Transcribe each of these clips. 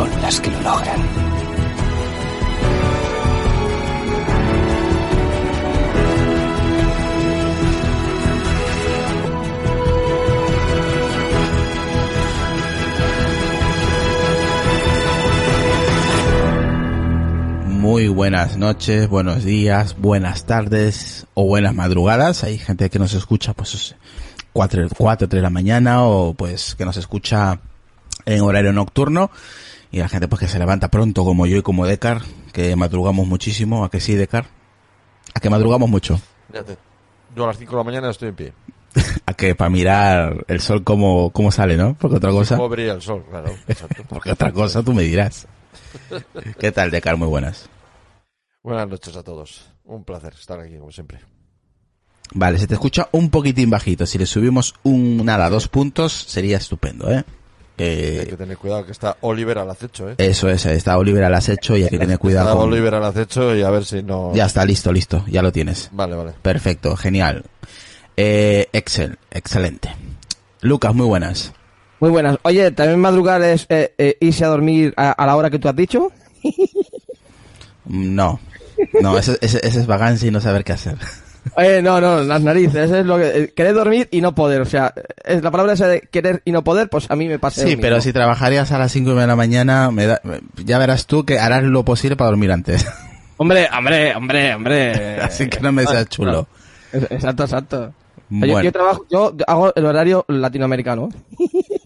son las que lo logran. Muy buenas noches, buenos días, buenas tardes o buenas madrugadas. Hay gente que nos escucha pues 4, 4 3 de la mañana o pues que nos escucha en horario nocturno y la gente pues que se levanta pronto como yo y como Decar, que madrugamos muchísimo, ¿a que sí Decar? ¿A que madrugamos mucho? Fíjate, Yo a las 5 de la mañana estoy en pie. A que para mirar el sol cómo, cómo sale, ¿no? Porque otra cosa, ¿Cómo brilla el sol? Claro, exacto. porque otra cosa tú me dirás. ¿Qué tal Decar? Muy buenas. Buenas noches a todos. Un placer estar aquí, como siempre. Vale, se te escucha un poquitín bajito. Si le subimos un nada, dos puntos, sería estupendo, ¿eh? Hay que Eh, tener cuidado que está Oliver al acecho, ¿eh? eso es, está Oliver al acecho y hay que tener cuidado Está con... Oliver al acecho y a ver si no... Ya está, listo, listo, ya lo tienes. Vale, vale. Perfecto, genial. Eh, excel, excelente. Lucas, muy buenas. Muy buenas. Oye, ¿también madrugar es eh, eh, irse a dormir a, a la hora que tú has dicho? Mm, No, no, ese, ese, ese es vagancia y no saber qué hacer. Oye, no, no, las narices, es lo que... eh, querer dormir y no poder, o sea, es la palabra esa de querer y no poder, pues a mí me pasa Sí, pero si trabajarías a las 5 de la mañana, me da- ya verás tú que harás lo posible para dormir antes. Hombre, hombre, hombre, hombre. Así que no me seas chulo. Exacto, exacto. Yo- Bueno. Yo, trabajo, yo hago el horario latinoamericano.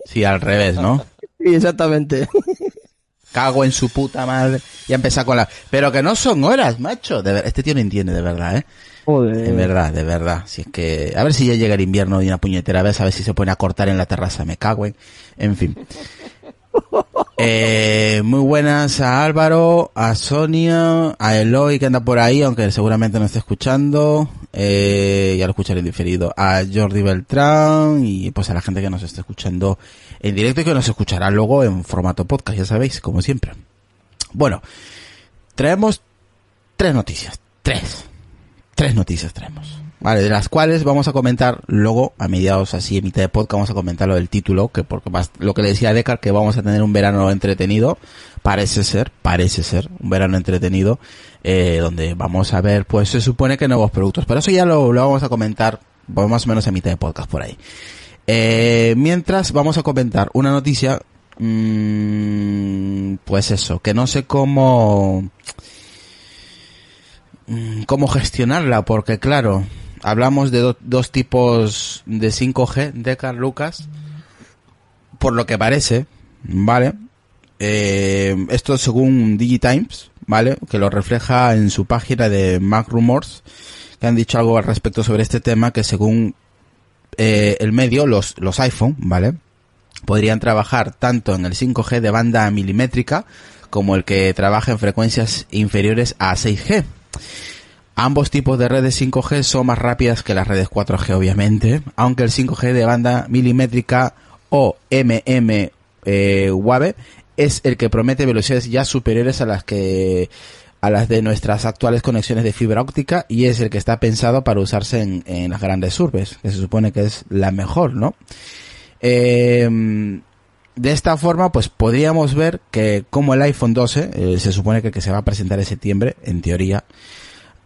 Sí, al revés, ¿no? Sí, exactamente. Cago en su puta madre. Ya empezar con la... Pero que no son horas, macho. De ver- Este tío no entiende, de verdad, ¿eh? Joder. De verdad, de verdad. Si es que... A ver si ya llega el invierno y una puñetera vez, a ver si se pone a cortar en la terraza. Me cago en... En fin. Eh, muy buenas a Álvaro, a Sonia, a Eloy que anda por ahí, aunque seguramente no esté escuchando. Eh, ya lo escucharé en diferido. A Jordi Beltrán y pues a la gente que nos está escuchando en directo y que nos escuchará luego en formato podcast, ya sabéis, como siempre. Bueno, traemos tres noticias. Tres. Tres noticias traemos. Vale, de las cuales vamos a comentar luego, a mediados así, en mitad de podcast, vamos a comentar lo del título, que porque más, lo que le decía a Decar, que vamos a tener un verano entretenido, parece ser, parece ser, un verano entretenido, eh, donde vamos a ver, pues se supone que nuevos productos, pero eso ya lo, lo vamos a comentar, pues, más o menos a mitad de podcast por ahí. Eh, mientras vamos a comentar una noticia, mm, pues eso, que no sé cómo, cómo gestionarla, porque claro, hablamos de do- dos tipos de 5G, Decar, Lucas, por lo que parece, ¿vale? Eh, esto según Digitimes, ¿vale? Que lo refleja en su página de Mac Rumors, que han dicho algo al respecto sobre este tema, que según eh, el medio, los, los iPhone, ¿vale? Podrían trabajar tanto en el 5G de banda milimétrica como el que trabaja en frecuencias inferiores a 6G. Ambos tipos de redes 5G son más rápidas que las redes 4G, obviamente, aunque el 5G de banda milimétrica o MM es el que promete velocidades ya superiores a las que a las de nuestras actuales conexiones de fibra óptica y es el que está pensado para usarse en, en las grandes urbes, que se supone que es la mejor, ¿no? Eh, de esta forma, pues podríamos ver que como el iPhone 12, eh, se supone que, se va a presentar en septiembre, en teoría,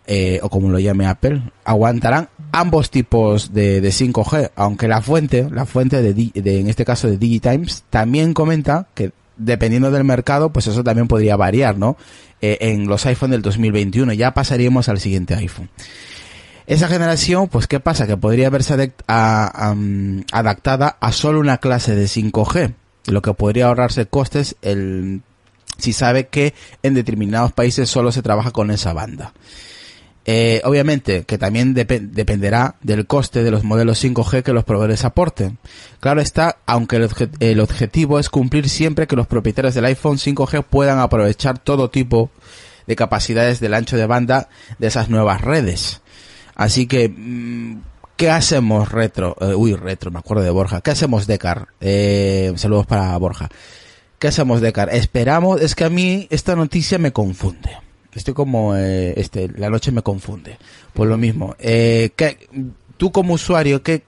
eh, o como lo llame Apple, aguantarán ambos tipos de, de 5G, aunque la fuente, la fuente de, en este caso de DigiTimes, también comenta que dependiendo del mercado, pues eso también podría variar, ¿no? Eh, en los iPhone del 2021, ya pasaríamos al siguiente iPhone. Esa generación, pues ¿qué pasa? Que podría verse adaptada a solo una clase de 5G, lo que podría ahorrarse costes el, si sabe que en determinados países solo se trabaja con esa banda. Eh, obviamente que también depe- dependerá del coste de los modelos 5G que los proveedores aporten. Claro está, aunque el, el objetivo es cumplir siempre que los propietarios del iPhone 5G puedan aprovechar todo tipo de capacidades del ancho de banda de esas nuevas redes. Así que, mm, ¿qué hacemos retro? Eh, uy, retro, me acuerdo de Borja. ¿Qué hacemos Decar? Eh, saludos para Borja. ¿Qué hacemos Decar? Esperamos, es que a mí esta noticia me confunde. Estoy como, eh, este, la noche me confunde. Pues lo mismo. Eh, ¿qué- tú como usuario, ¿qué,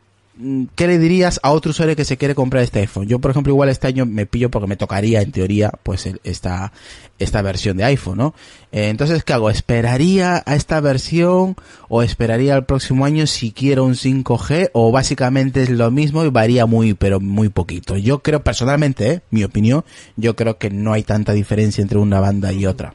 ¿qué le dirías a otro usuario que se quiere comprar este iPhone? Yo, por ejemplo, igual este año me pillo porque me tocaría, en teoría, pues esta, esta versión de iPhone, ¿no? Eh, entonces, ¿qué hago? ¿Esperaría a esta versión o esperaría al próximo año si quiero un 5G o básicamente es lo mismo y varía muy, pero muy poquito? Yo creo personalmente, ¿eh? mi opinión, yo creo que no hay tanta diferencia entre una banda y otra.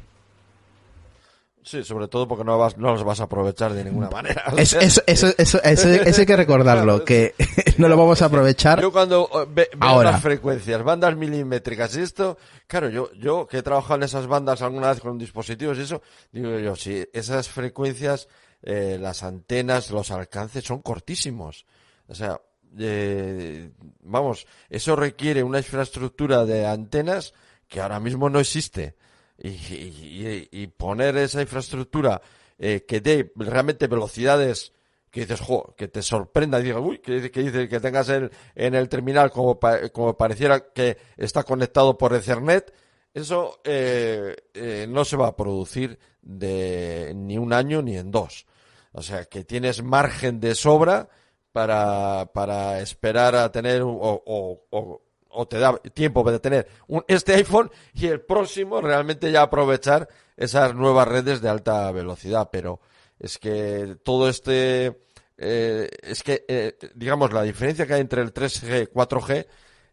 Sí, sobre todo porque no, vas, no los vas a aprovechar de ninguna manera. Eso, eso, eso, eso, eso, eso hay que recordarlo, que no lo vamos a aprovechar. Yo cuando eh, ve- veo Ahora. las frecuencias, bandas milimétricas y esto, claro, yo, yo que he trabajado en esas bandas alguna vez con dispositivos y eso, digo yo, si esas frecuencias, eh, las antenas, los alcances son cortísimos. O sea, eh, vamos, eso requiere una infraestructura de antenas que ahora mismo no existe. Y, poner esa infraestructura eh, que dé realmente velocidades que dices, jo, que te sorprenda y digas, uy, que, que dice que tengas el, en el terminal como, pa- como pareciera que está conectado por Ethernet, eso eh, eh, no se va a producir de ni un año ni en dos. O sea, que tienes margen de sobra para, para esperar a tener o, o, o, o te da tiempo para tener un, este iPhone y el próximo realmente ya aprovechar esas nuevas redes de alta velocidad. Pero es que todo este, eh, es que, eh, digamos, la diferencia que hay entre el 3G y 4G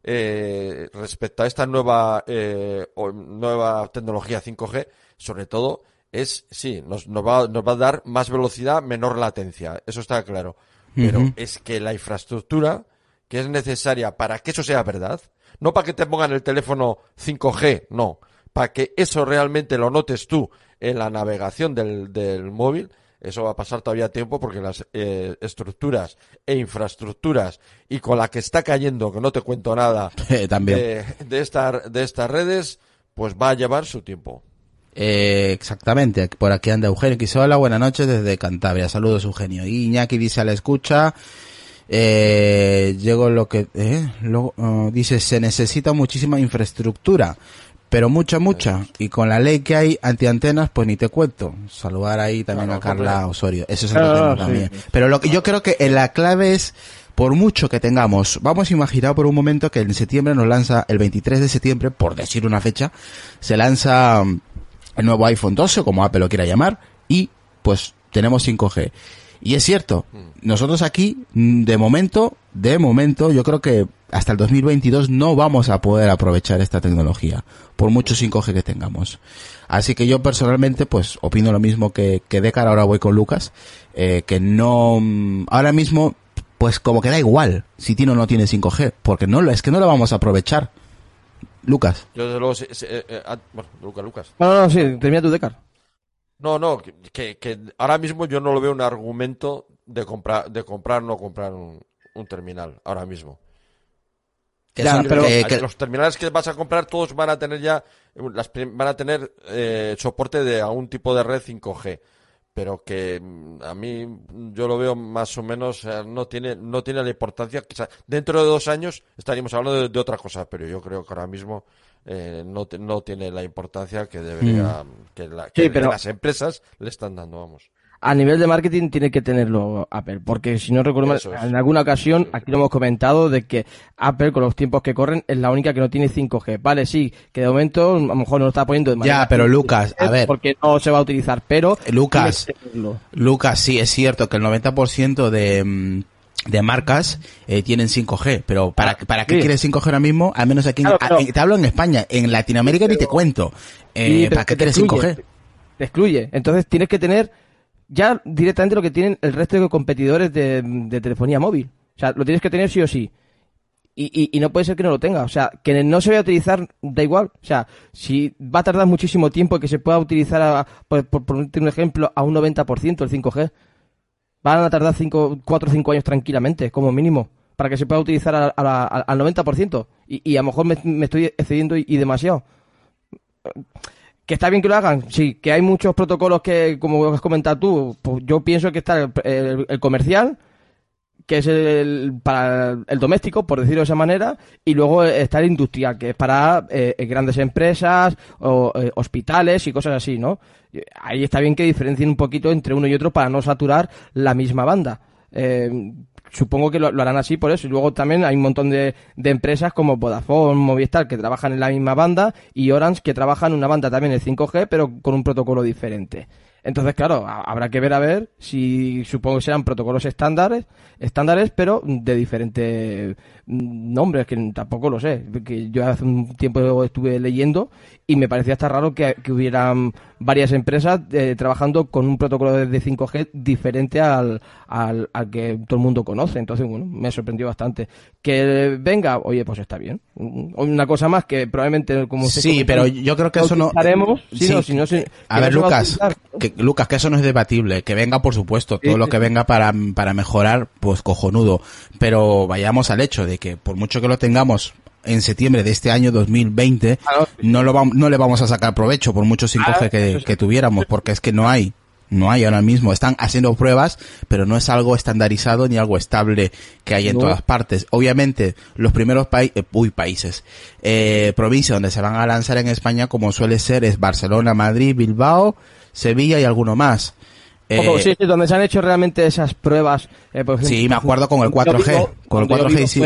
eh, respecto a esta nueva, eh, o nueva tecnología 5G, sobre todo, es, sí, nos, nos, va, nos va a dar más velocidad, menor latencia, eso está claro. Pero es que la infraestructura que es necesaria para que eso sea verdad, no para que te pongan el teléfono 5G, no, para que eso realmente lo notes tú en la navegación del, del móvil, eso va a pasar todavía tiempo porque las eh, estructuras e infraestructuras y con la que está cayendo, que no te cuento nada, Eh, también. de, de, esta- de estas redes, pues va a llevar su tiempo. Eh, exactamente, por aquí anda Eugenio Quisola, buenas noches desde Cantabria, saludos Eugenio. Y Iñaki dice a la escucha, eh, llego lo que, eh, lo- uh, dice, se necesita muchísima infraestructura, pero mucha, mucha, y con la ley que hay antiantenas, pues ni te cuento. Saludar ahí también Claro, a Carla. Osorio, eso es Claro, tema sí, también. Pero lo que yo creo que en la clave es, por mucho que tengamos, vamos a imaginar por un momento que en septiembre nos lanza, el 23 de septiembre, por decir una fecha, se lanza mm, el nuevo iPhone 12, como Apple lo quiera llamar, y pues tenemos 5G. Y es cierto, nosotros aquí, mm, de momento, de momento, yo creo que hasta el 2022 no vamos a poder aprovechar esta tecnología, por mucho 5G que tengamos. Así que yo personalmente, pues, opino lo mismo que, que Decar, ahora voy con Lucas, eh, que no, mm, ahora mismo, pues como que da igual si tiene o no tiene 5G, porque no lo, es que no lo vamos a aprovechar. Lucas. Yo desde luego, sí- sí, eh, eh, ah, bueno, Lucas, Lucas. No, no, no, sí, termina tu decar. No, no, que, que, ahora mismo yo no lo veo un argumento de comprar, de comprar o no comprar un, un terminal, ahora mismo. Que Ya, son- pero- que- Hay- que- Los terminales que vas a comprar todos van a tener ya, las, van a tener eh, soporte de algún tipo de red 5G. Pero que mm, a mí yo lo veo más o menos, no tiene no tiene la importancia. Quizá dentro de dos años estaríamos hablando de, otra cosa, pero yo creo que ahora mismo eh, no, no tiene la importancia que debería, mm. que, la, que las empresas le están dando, vamos a nivel de marketing tiene que tenerlo Apple, porque si no recuerdo en alguna ocasión, aquí lo hemos comentado, de que Apple con los tiempos que corren es la única que no tiene 5G. Vale, sí, que de momento a lo mejor no lo está poniendo de manera... Ya, pero Lucas, a ver... Porque no se va a utilizar, pero... Lucas, Lucas, sí, es cierto que el 90% de mm, de marcas eh, tienen 5G, pero ¿para, ah, para qué quieres 5G ahora mismo? Al menos aquí, te hablo en España, en Latinoamérica ni te cuento. Eh, ¿Para qué quieres 5G? Te excluye. Entonces tienes que tener ya directamente lo que tienen el resto de competidores de, telefonía móvil. O sea, lo tienes que tener sí o sí. Y, y, no puede ser que no lo tenga. O sea, que no se vaya a utilizar, da igual. O sea, si va a tardar muchísimo tiempo que se pueda utilizar, por, por, un ejemplo, a un 90% el 5G. Van a tardar 4 o 5 años tranquilamente, como mínimo, para que se pueda utilizar al 90%. Y, y a lo mejor me, estoy excediendo y demasiado. Que está bien que lo hagan, sí, que hay muchos protocolos que, como has comentado tú, pues yo pienso que está el, comercial, que es el, para el doméstico, por decirlo de esa manera, y luego está el industrial, que es para eh, grandes empresas, o, eh, hospitales y cosas así, ¿no? Ahí está bien que diferencien un poquito entre uno y otro para no saturar la misma banda. Eh, supongo que lo, harán así por eso. Y luego también hay un montón de, empresas como Vodafone, Movistar, que trabajan en la misma banda, y Orange, que trabajan en una banda también en 5G, pero con un protocolo diferente. Entonces, claro, habrá que ver a ver si supongo que serán protocolos estándares, estándares, pero de diferentes nombres, que tampoco lo sé. Que yo hace un tiempo estuve leyendo y me parecía hasta raro que, que hubieran varias empresas eh, trabajando con un protocolo de 5G diferente al, al, al, que todo el mundo conoce. Entonces, bueno, me sorprendió bastante. Que venga, oye, pues está bien. Una cosa más que probablemente como Sí, pero yo creo que eso no... si no, a ver, Lucas, que, Lucas, que eso no es debatible. Que venga, por supuesto, todo lo que venga para, para mejorar, pues cojonudo. Pero vayamos al hecho de que por mucho que lo tengamos en septiembre de este año 2020, ah, no, lo no le vamos a sacar provecho por mucho 5G ah, que, que, tuviéramos, porque es que no hay. No hay ahora mismo. Están haciendo pruebas, pero no es algo estandarizado ni algo estable que hay en todas partes. Obviamente, los primeros países, uy, países, eh, provincias donde se van a lanzar en España, como suele ser, es Barcelona, Madrid, Bilbao, Sevilla y alguno más. Eh, sí, sí, donde se han hecho realmente esas pruebas. Eh, sí, me acuerdo con el 4G. Con el 4G, sí.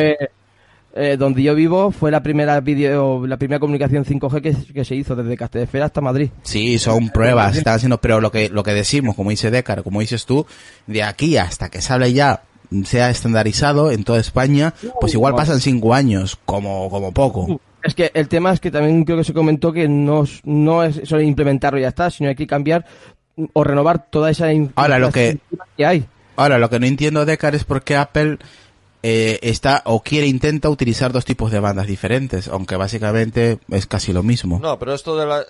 Eh, donde yo vivo fue la primera video, la primera comunicación 5G que, se hizo desde Castelldefera hasta Madrid. Sí, son pruebas, están haciendo, pero lo que, lo que decimos, como dice Decar, como dices tú, de aquí hasta que sale ya sea estandarizado en toda España, pues igual pasan cinco años, como, como poco. Es que el tema es que también creo que se comentó que no, no es solo implementarlo y ya está, sino hay que cambiar o renovar toda esa Ahora lo que, que hay. Ahora lo que no entiendo, Decar, es por qué Apple eh, está o quiere intenta utilizar dos tipos de bandas diferentes, aunque básicamente es casi lo mismo. No, pero esto de la,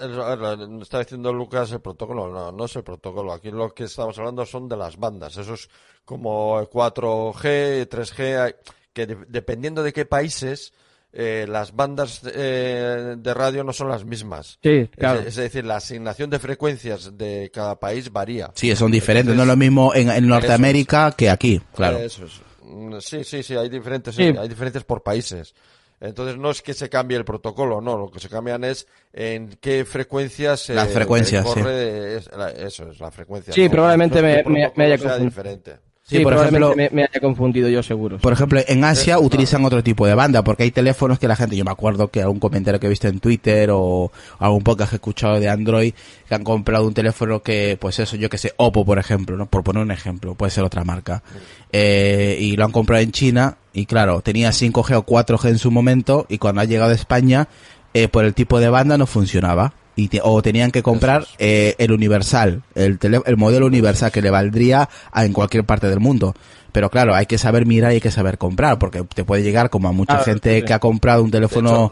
está diciendo Lucas el protocolo, no, no es el protocolo. Aquí lo que estamos hablando son de las bandas. Eso es como 4G, 3G, que dependiendo de qué países, eh, las bandas eh, de radio no son las mismas. Sí, claro. Es, decir, la asignación de frecuencias de cada país varía. Sí, son diferentes. no es lo mismo en, Norteamérica que aquí, claro. Eso es. Mm, sí, sí, sí, hay diferentes, hay diferencias por países. Entonces no es que se cambie el protocolo, no, lo que se cambian es en qué frecuencias se Las frecuencias, corre, eso es la frecuencia. Sí, probablemente me, me, haya confundido. diferente. Sí, por ejemplo, me, haya confundido yo seguro. Por ejemplo, en Asia utilizan otro tipo de banda, porque hay teléfonos que la gente, yo me acuerdo que algún comentario que he visto en Twitter o algún podcast que he escuchado de Android, que han comprado un teléfono que, pues eso, yo que sé, Oppo, por ejemplo, ¿no? Por poner un ejemplo, puede ser otra marca. Eh, y lo han comprado en China, y claro, tenía 5G o 4G en su momento, y cuando ha llegado a España, eh, por el tipo de banda no funcionaba y o tenían que comprar eh, el universal, el, el modelo universal que le valdría a, en cualquier parte del mundo. Pero claro, hay que saber mirar y hay que saber comprar, porque te puede llegar como a mucha gente que ha comprado un teléfono.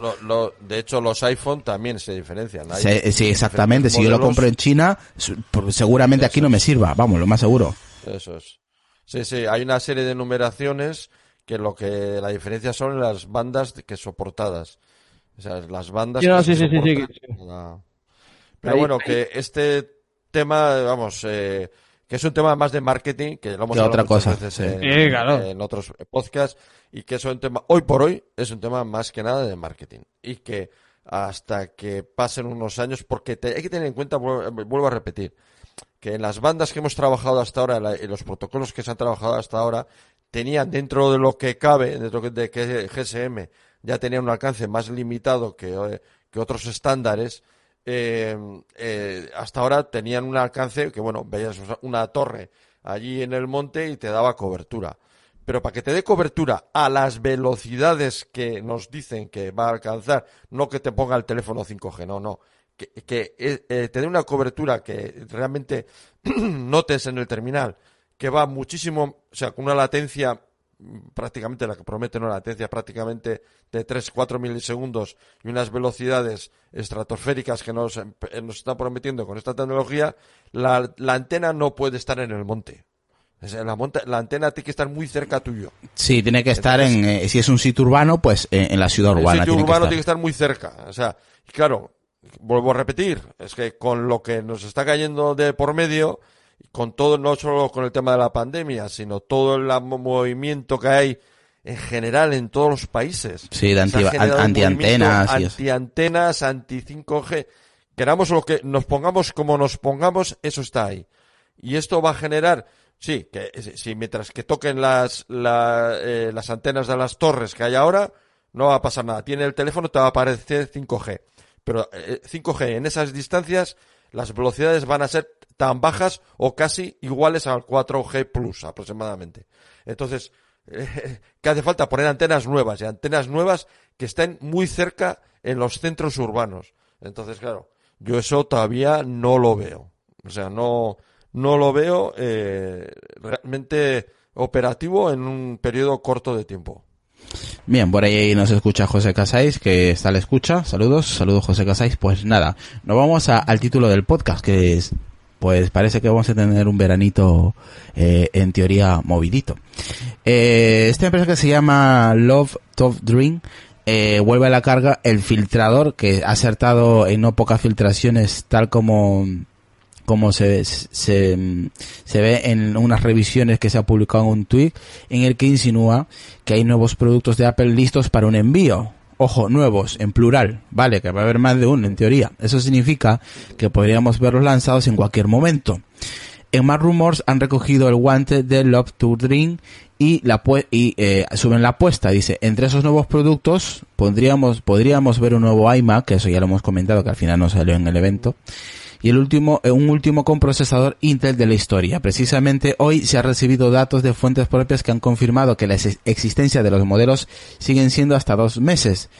De hecho, los iPhone también se diferencian. sí, exactamente. Si yo lo compro en China, seguramente aquí no me sirva, vamos, lo más seguro. Eso es. Sí, sí, hay una serie de numeraciones que lo que la diferencia son las bandas que soportadas. O sea, las bandas que sí, sí, sí, pero bueno, que este tema, vamos, eh, que es un tema más de marketing, que lo hemos Que hablado otra muchas cosa, veces sí. en, Sí, claro. en otros podcasts, y que es un tema, hoy por hoy, es un tema más que nada de marketing. Y que hasta que pasen unos años, porque te- hay que tener en cuenta, vuel- vuelvo a repetir, que en las bandas que hemos trabajado hasta ahora, la- en los protocolos que se han trabajado hasta ahora, tenían dentro de lo que cabe, dentro de que GSM ya tenía un alcance más limitado que, eh, que otros estándares, eh, eh, hasta ahora tenían un alcance que, bueno, veías una torre allí en el monte y te daba cobertura. Pero para que te dé cobertura a las velocidades que nos dicen que va a alcanzar, no que te ponga el teléfono 5G, no, no. Que, eh, te dé una cobertura que realmente notes en el terminal que va muchísimo, o sea, con una latencia prácticamente la que promete una latencia prácticamente de 3-4 milisegundos y unas velocidades estratosféricas que nos, eh, nos está prometiendo con esta tecnología, la, la antena no puede estar en el monte. La, monta- la antena tiene que estar muy cerca tuyo. Sí, tiene que estar en, eh, si es un sitio urbano, pues en, en la ciudad El urbana. sitio tiene que urbano tiene que estar muy cerca. O sea, claro, vuelvo a repetir, es que con lo que nos está cayendo de por medio, con todo, no solo con el tema de la pandemia, sino todo el mo- movimiento que hay en general en todos los países. Sí, de anti- antiantenas. Antiantenas, anti 5G. Queramos lo que nos pongamos como nos pongamos, eso está ahí. Y esto va a generar, sí, que si mientras que toquen las, la- eh, las antenas de las torres que hay ahora, no va a pasar nada. Tiene el teléfono, te va a aparecer 5G. Pero eh, 5G en esas distancias, las velocidades van a ser tan bajas o casi iguales al 4G Plus aproximadamente. Entonces, eh, ¿qué hace falta? Poner antenas nuevas y antenas nuevas que estén muy cerca en los centros urbanos. Entonces, claro, yo eso todavía no lo veo. O sea, no, no lo veo eh, realmente operativo en un periodo corto de tiempo. Bien, por ahí nos escucha José Casais, que está a la escucha. Saludos, saludos José Casais. Pues nada, nos vamos al título del podcast, que es, pues parece que vamos a tener un veranito, eh, en teoría, movidito. Eh, esta empresa que se llama Love Top Dream, eh, vuelve a la carga el filtrador, que ha acertado en no pocas filtraciones, tal como como se, se, se ve en unas revisiones que se ha publicado en un tweet en el que insinúa que hay nuevos productos de Apple listos para un envío. Ojo, nuevos, en plural, vale, que va a haber más de uno en teoría. Eso significa que podríamos verlos lanzados en cualquier momento. En más rumors han recogido el guante de Love to Dream y la y eh, suben la apuesta. Dice, entre esos nuevos productos podríamos podríamos ver un nuevo iMac, que eso ya lo hemos comentado, que al final no salió en el evento. Y el último, eh, un último con procesador Intel de la historia. Precisamente hoy se ha recibido datos de fuentes propias que han confirmado que la ex- existencia de los modelos siguen siendo hasta dos meses.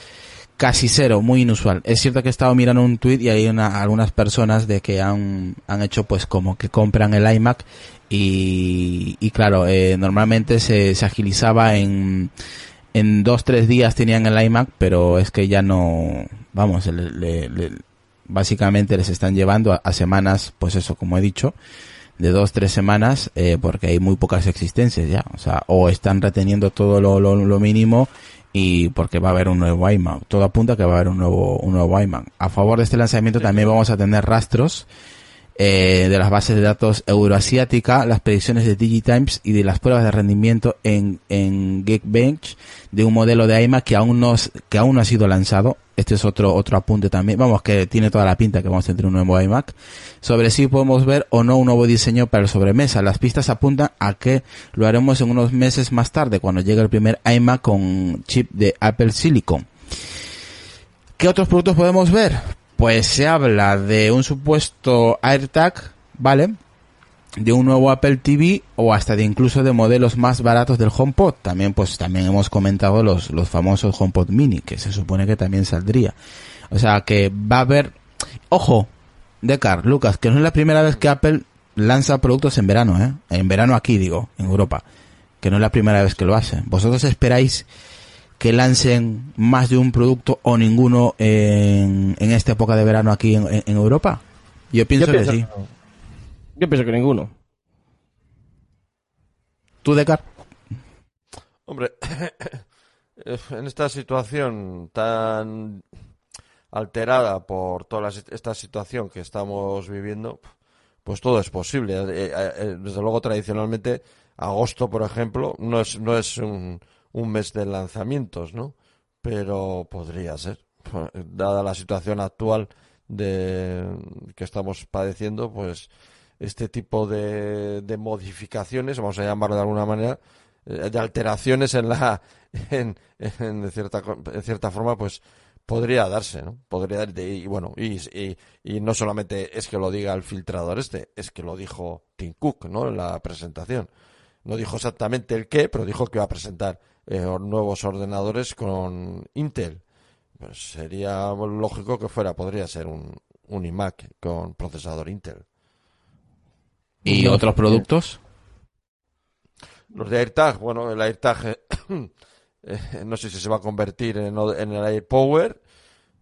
Casi cero, muy inusual. Es cierto que he estado mirando un tweet y hay una, algunas personas de que han, han hecho pues como que compran el iMac y, y claro, eh, normalmente se, agilizaba en, en dos, tres días tenían el iMac, pero es que ya no, vamos, le- le- básicamente les están llevando a, a semanas, pues eso, como he dicho, de dos, tres semanas, eh, porque hay muy pocas existencias ya, o sea, o están reteniendo todo lo, lo, lo mínimo y porque va a haber un nuevo iMac. Todo apunta a que va a haber un nuevo, un nuevo iMac. A favor de este lanzamiento también vamos a tener rastros eh, de las bases de datos euroasiática, las predicciones de Digitimes y de las pruebas de rendimiento en, en Geekbench de un modelo de iMac que aún no, que aún no ha sido lanzado. Este es otro, otro apunte también. Vamos, que tiene toda la pinta que vamos a tener un nuevo iMac. Sobre si podemos ver o no un nuevo diseño para el sobremesa. Las pistas apuntan a que lo haremos en unos meses más tarde, cuando llegue el primer iMac con chip de Apple Silicon. ¿Qué otros productos podemos ver? Pues se habla de un supuesto AirTag, ¿vale? De un nuevo Apple TV o hasta de incluso de modelos más baratos del HomePod. También, pues también hemos comentado los, los famosos HomePod Mini, que se supone que también saldría. O sea que va a haber, ojo, Decar, Lucas, que no es la primera vez que Apple lanza productos en verano, ¿eh? En verano aquí, digo, en Europa. Que no es la primera vez que lo hace. ¿Vosotros esperáis que lancen más de un producto o ninguno en, en esta época de verano aquí en, en- Europa? Yo pienso, Yo pienso que sí. Yo pienso que ninguno. ¿Tú, Decar? Hombre, en esta situación tan alterada por toda la esta situación que estamos viviendo, pues todo es posible. Eh, eh, eh, desde luego, tradicionalmente, agosto, por ejemplo, no es, no es un, un mes de lanzamientos, ¿no? Pero podría ser. Dada la situación actual de que estamos padeciendo, pues este tipo de, de modificaciones, vamos a llamarlo de alguna manera, de alteraciones en la en, en, de cierta en cierta forma pues podría darse, ¿no? Podría y bueno, y, y, y, no solamente es que lo diga el filtrador este, es que lo dijo Tim Cook, ¿no? En la presentación. No dijo exactamente el qué, pero dijo que iba a presentar eh, nuevos ordenadores con Intel. Pues sería lógico que fuera, podría ser un, un iMac con procesador Intel. ¿Y otros productos? Los de AirTag, bueno, el AirTag eh, no sé si se va a convertir en, en el AirPower,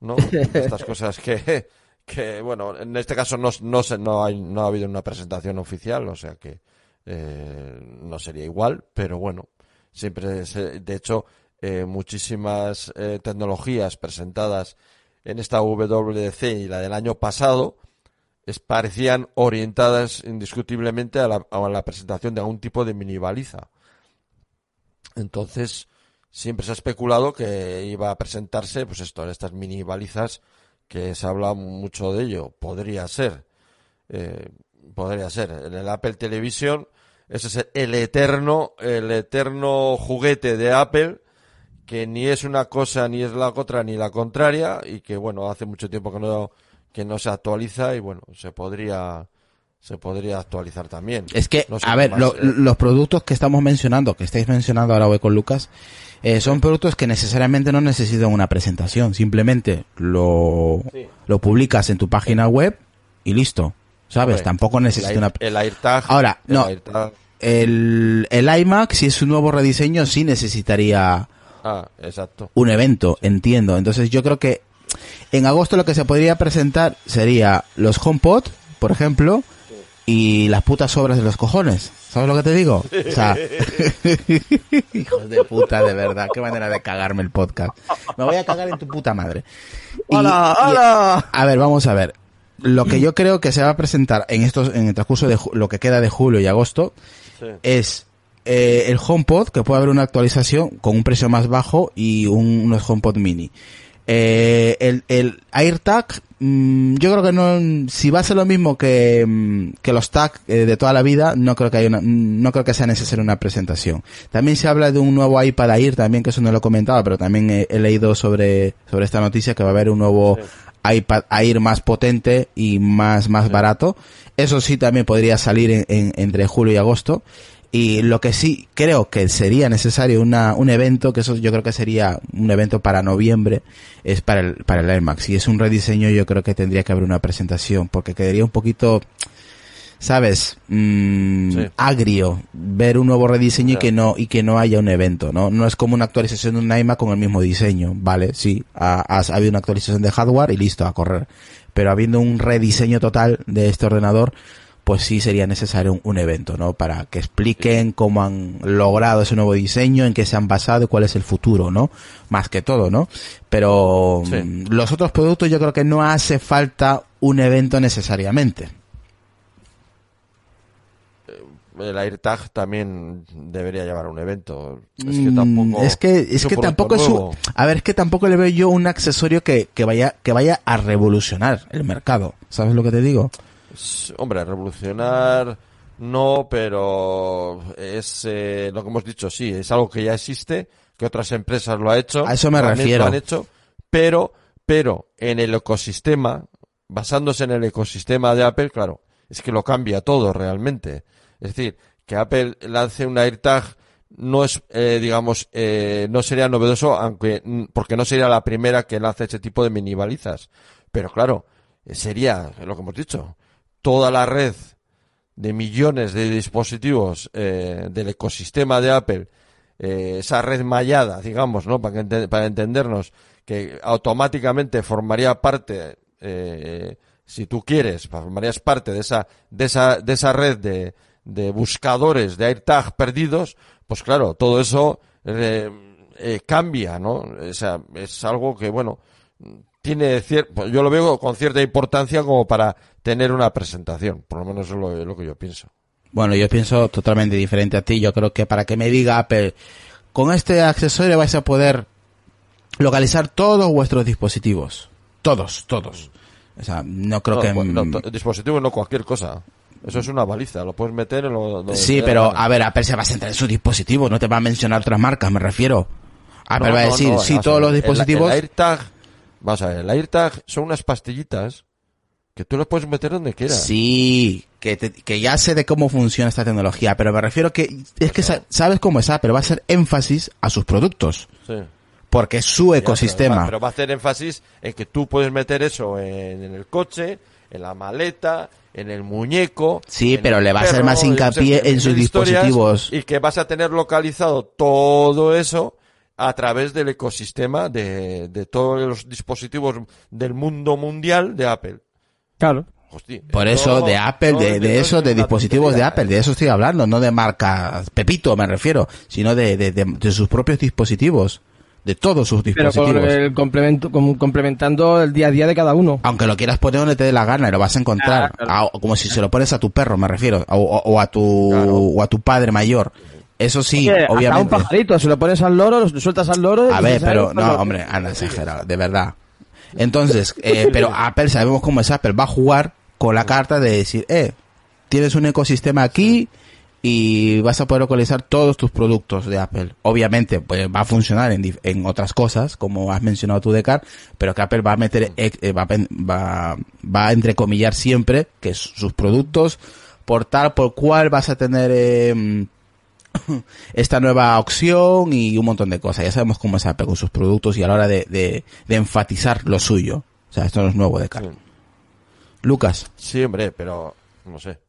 ¿no? Estas cosas que, que, bueno, en este caso no, no, se, no, hay, no ha habido una presentación oficial, o sea que eh, no sería igual, pero bueno, siempre, se, de hecho, eh, muchísimas tecnologías presentadas en esta WDC y la del año pasado es, parecían orientadas indiscutiblemente a la, presentación de algún tipo de mini baliza. Entonces, siempre se ha especulado que iba a presentarse, pues esto, estas mini balizas, que se habla mucho de ello. Podría ser. Eh, podría ser. En el Apple Television, ese es el eterno, el eterno juguete de Apple, que ni es una cosa, ni es la otra, ni la contraria, y que bueno, hace mucho tiempo que no, que no se actualiza, y bueno, se podría, se podría actualizar también. Es que, a ver, lo, los productos que estamos mencionando, que estáis mencionando ahora hoy con Lucas, eh, son productos que necesariamente no necesitan una presentación, simplemente lo, sí. lo publicas en tu página web y listo, ¿sabes? Tampoco necesita una... El AirTag... Ahora, el no, AirTag... el, el iMac, si es un nuevo rediseño, sí necesitaría ah, exacto. un evento, entiendo. Entonces yo creo que en agosto lo que se podría presentar sería los HomePod, por ejemplo, y las putas obras de los cojones. ¿Sabes lo que te digo? O sea, hijos de puta, de verdad, qué manera de cagarme el podcast. Me voy a cagar en tu puta madre. Y, ¡Hola! Y, a ver, vamos a ver. Lo que yo creo que se va a presentar en estos, en el transcurso de lo que queda de julio y agosto, sí. es eh, el HomePod, que puede haber una actualización con un precio más bajo y un, unos HomePod mini. Eh, el, el AirTag, mmm, yo creo que no, si va a ser lo mismo que, mm, que los tag eh, de toda la vida, no creo que haya una, no creo que sea necesaria una presentación. También se habla de un nuevo iPad Air también, que eso no lo he comentado, pero también he, he leído sobre, sobre esta noticia que va a haber un nuevo sí. iPad Air más potente y más, más sí. barato. Eso sí también podría salir en, en, entre julio y agosto. Y lo que sí creo que sería necesario una, un evento, que eso yo creo que sería un evento para noviembre, es para el, para el Air Max. Si es un rediseño, yo creo que tendría que haber una presentación, porque quedaría un poquito, ¿sabes? Mm, sí. agrio ver un nuevo rediseño y que no, y que no haya un evento, ¿no? No es como una actualización de un iMac con el mismo diseño, ¿vale? Sí, ha, ha, ha habido una actualización de hardware y listo, a correr. Pero habiendo un rediseño total de este ordenador, pues sí sería necesario un, un, evento, ¿no? Para que expliquen cómo han logrado ese nuevo diseño, en qué se han basado y cuál es el futuro, ¿no? Más que todo, ¿no? Pero sí. mmm, los otros productos yo creo que no hace falta un evento necesariamente. Eh, El AirTag también debería llevar un evento. Es que tampoco. Mm, es que, es que tampoco es un, a ver, es que tampoco le veo yo un accesorio que, que vaya, que vaya a revolucionar el mercado. ¿Sabes lo que te digo? Hombre, revolucionar no, pero es eh, lo que hemos dicho, sí, es algo que ya existe, que otras empresas lo han hecho. A eso me refiero. Lo han hecho, pero, pero en el ecosistema, basándose en el ecosistema de Apple, claro, es que lo cambia todo realmente. Es decir, que Apple lance un AirTag no es, eh, digamos, eh, no sería novedoso, aunque, porque no sería la primera que lance ese tipo de minibalizas. Pero claro, sería lo que hemos dicho toda la red de millones de dispositivos eh, del ecosistema de Apple, eh, esa red mallada, digamos, ¿no? Para, que, para entendernos, que automáticamente formaría parte, eh, si tú quieres, formarías parte de esa, de esa, de esa red de, de buscadores de AirTag perdidos, pues claro, todo eso cambia, ¿no? O sea, es algo que, bueno, tiene cier- pues yo lo veo con cierta importancia como para tener una presentación. Por lo menos eso es lo, lo que yo pienso. Bueno, yo pienso totalmente diferente a ti. Yo creo que para que me diga Apple, con este accesorio vais a poder localizar todos vuestros dispositivos. Todos, todos. O sea, no creo No, que... no, dispositivo no cualquier cosa. Eso es una baliza, lo puedes meter en lo donde Sí, pero a ver, Apple se va a centrar en su dispositivo, no te va a mencionar otras marcas, me refiero. Apple No, va a no, decir, no, sí, todos los el- dispositivos... El, AirTag, vamos a ver, el AirTag son unas pastillitas que tú las puedes meter donde quieras. Sí, que, te- que ya sé de cómo funciona esta tecnología, pero me refiero que es que sa- sabes cómo es Apple, va a hacer énfasis a sus productos, Sí. porque es su Ya, ecosistema. Pero va, pero va a hacer énfasis en que tú puedes meter eso en, en el coche, en la maleta, en el muñeco. Sí, pero le va a hacer más hincapié en sus dispositivos. Y que vas a tener localizado todo eso a través del ecosistema de, de todos los dispositivos del mundo mundial de Apple. Claro. Hostia, Por eso de Apple, no de, de eso, de dispositivos de Apple, de eso estoy hablando, no de marca Pepito me refiero, sino de, de, de- de sus propios dispositivos, de todos sus Pero con dispositivos. el complemento, con- complementando el día a día de cada uno. Aunque lo quieras poner donde te dé la gana y lo vas a encontrar, Ah, claro. Ah, como si se lo pones a tu perro, me refiero, o, o- o a tu Claro. o a tu padre mayor. Eso sí, Oye, hasta un obviamente. pajarito, se lo pones al loro, lo sueltas al loro. A ver, pero "Ay, no, hombre, anda exagerado, de verdad. Entonces, eh, pero Apple sabemos cómo es Apple, va a jugar con la carta de decir, eh, tienes un ecosistema aquí y vas a poder localizar todos tus productos de Apple. Obviamente, pues va a funcionar en, en otras cosas, como has mencionado tú, Decar, pero que Apple va a meter, eh, va, va, va a entrecomillar siempre que sus productos, por tal, por cual vas a tener, eh, esta nueva opción y un montón de cosas. Ya sabemos cómo es Apple con sus productos y a la hora de, de, de enfatizar lo suyo. O sea, esto no es nuevo de cara. Sí. Lucas, Sí, hombre, pero no sé.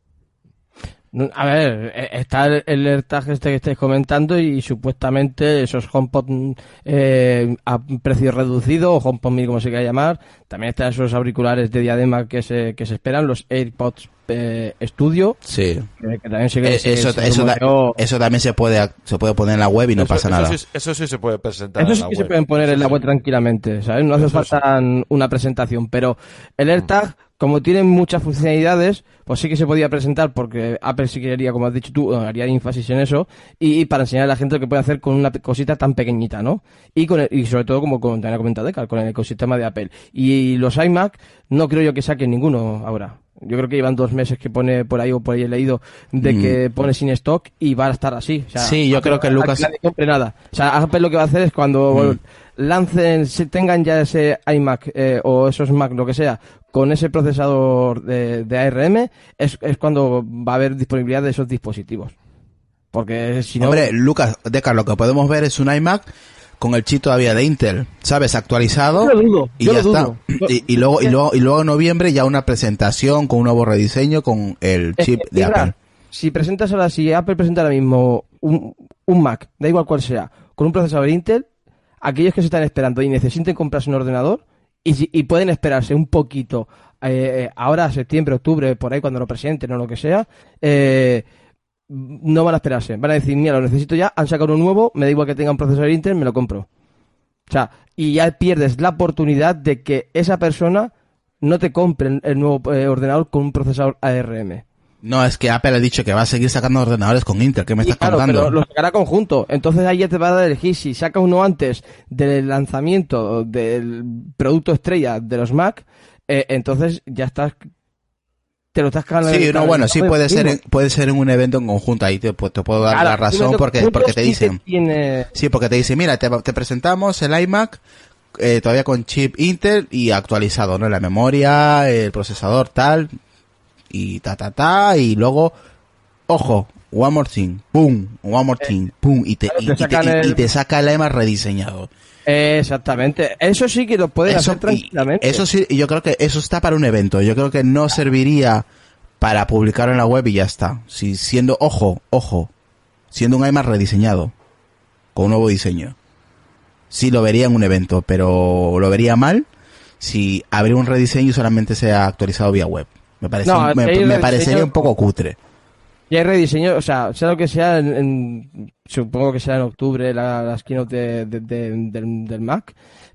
A ver, eh, está el, AirTag este que estáis comentando y supuestamente esos HomePod eh, a precio reducido o HomePod mini como se quiera llamar. También están esos auriculares de diadema que se, que se esperan, los AirPods eh, Studio. sí. que- que también se, Eh, se- eso, se eso, da- rumoreó- eso también se puede, se puede poner en la web y no eso, pasa eso nada. sí, eso sí se puede presentar Eso en sí la que se web. pueden poner en la web tranquilamente, ¿sabes? No hace Eso sí. falta una presentación, pero el AirTag, como tiene muchas funcionalidades, pues sí que se podía presentar porque Apple sí que haría, como has dicho tú, haría énfasis en eso y, y para enseñar a la gente lo que puede hacer con una cosita tan pequeñita, ¿no? Y con el- y sobre todo, como con- también ha comentado Decal, con el ecosistema de Apple. Y los iMac, no creo yo que saquen ninguno ahora. Yo creo que llevan dos meses que pone por ahí o por ahí he leído de Mm. que pone sin stock y va a estar así. O sea, Sí, yo creo que Lucas- nadie compre nada. O sea, Apple lo que va a hacer es cuando Mm. lancen, si tengan ya ese iMac eh, o esos Mac, lo que sea, con ese procesador de, de ARM, es, es cuando va a haber disponibilidad de esos dispositivos. Porque si no... Hombre, Lucas, Decar, lo que podemos ver es un iMac con el chip todavía de Intel, ¿sabes? Actualizado. Yo lo dudo, y yo ya lo está. Y, y luego, y luego, y luego en noviembre ya una presentación con un nuevo rediseño con el Es chip que, de Apple. Si presentas ahora, si Apple presenta ahora mismo un, un Mac, da igual cuál sea, con un procesador Intel, aquellos que se están esperando y necesiten comprarse un ordenador y, y pueden esperarse un poquito, eh, ahora septiembre, octubre, por ahí cuando lo presenten o lo que sea, eh, no van a esperarse. Van a decir, mira, lo necesito ya, han sacado uno nuevo, me da igual que tenga un procesador Intel, me lo compro. O sea, y ya pierdes la oportunidad de que esa persona no te compre el- nuevo eh, ordenador con un procesador ARM. No, es que Apple ha dicho que va a seguir sacando ordenadores con Intel. ¿Qué me estás claro, contando? pero lo sacará conjunto. Entonces ahí ya te va a elegir si saca uno antes del lanzamiento del producto estrella de los Mac, eh, entonces ya estás te lo estás cagando. Sí, no, bueno, sí puede ser, en, puede ser en un evento en conjunto. Ahí te, pu- te puedo dar Claro, la razón porque, porque te dicen. tiene- Sí, porque te dicen, mira, te, te presentamos el iMac eh, todavía con chip Intel y actualizado, ¿no? La memoria, el procesador, tal, y ta, ta, ta, y luego, ojo, one more thing, pum, one more thing, pum, y te, y, te y te, y te saca el iMac rediseñado. Exactamente. Eso sí que lo pueden Eso, hacer tranquilamente. eso sí, yo creo que eso está para un evento. Yo creo que no serviría para publicarlo en la web y ya está. Si siendo, ojo, ojo, siendo un iMac rediseñado, con un nuevo diseño. Sí lo vería en un evento, pero lo vería mal si habría un rediseño y solamente sea actualizado vía web. Me, parece, No, me, parecería un poco cutre. Y hay rediseño, o sea, sea lo que sea, en, en- supongo que sea en octubre la, las keynote de- de- de- del, del Mac,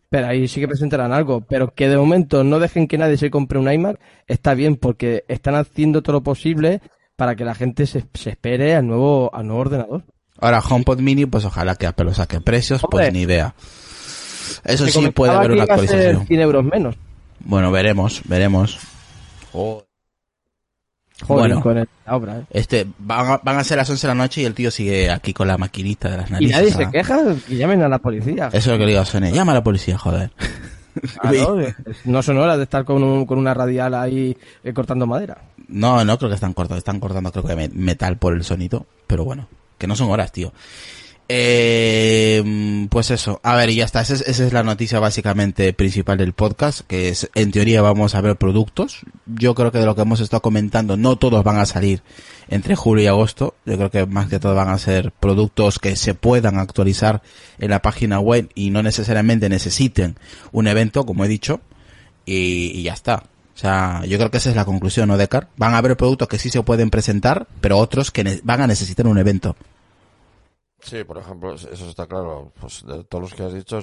Pero ahí sí que presentarán algo. Pero que de momento no dejen que nadie se compre un iMac, está bien, porque están haciendo todo lo posible para que la gente se, se espere al nuevo, al nuevo ordenador. Ahora, HomePod Mini, pues ojalá que Apple lo saque. Precios, pues ni idea. Eso sí puede haber una actualización. 100 euros menos. Bueno, veremos, veremos. Joder, Bueno. con el- la obra, ¿eh? Este, van a, van a ser las 11 de la noche y el tío sigue aquí con la maquinita de las Y narices. nadie ¿ah? se queja, que llamen a la policía. Eso es lo que le digo a Sony. Llama a la policía, joder. Claro, es- no son horas de estar con, un- con una radial ahí eh, cortando madera. No, no creo que están cortando, están cortando creo que me- metal por el sonido, pero bueno, que no son horas, tío. Eh, pues eso, a ver, y ya está, esa es, esa es la noticia básicamente principal del podcast, que es, en teoría vamos a ver productos. Yo creo que de lo que hemos estado comentando, no todos van a salir entre julio y agosto. Yo creo que más que todo van a ser productos que se puedan actualizar en la página web y no necesariamente necesiten un evento, como he dicho, y, y ya está. O sea, yo creo que esa es la conclusión, ¿no, Decar? Van a haber productos que sí se pueden presentar, pero otros que van a necesitar un evento. Sí, por ejemplo, eso está claro. Pues de todos los que has dicho,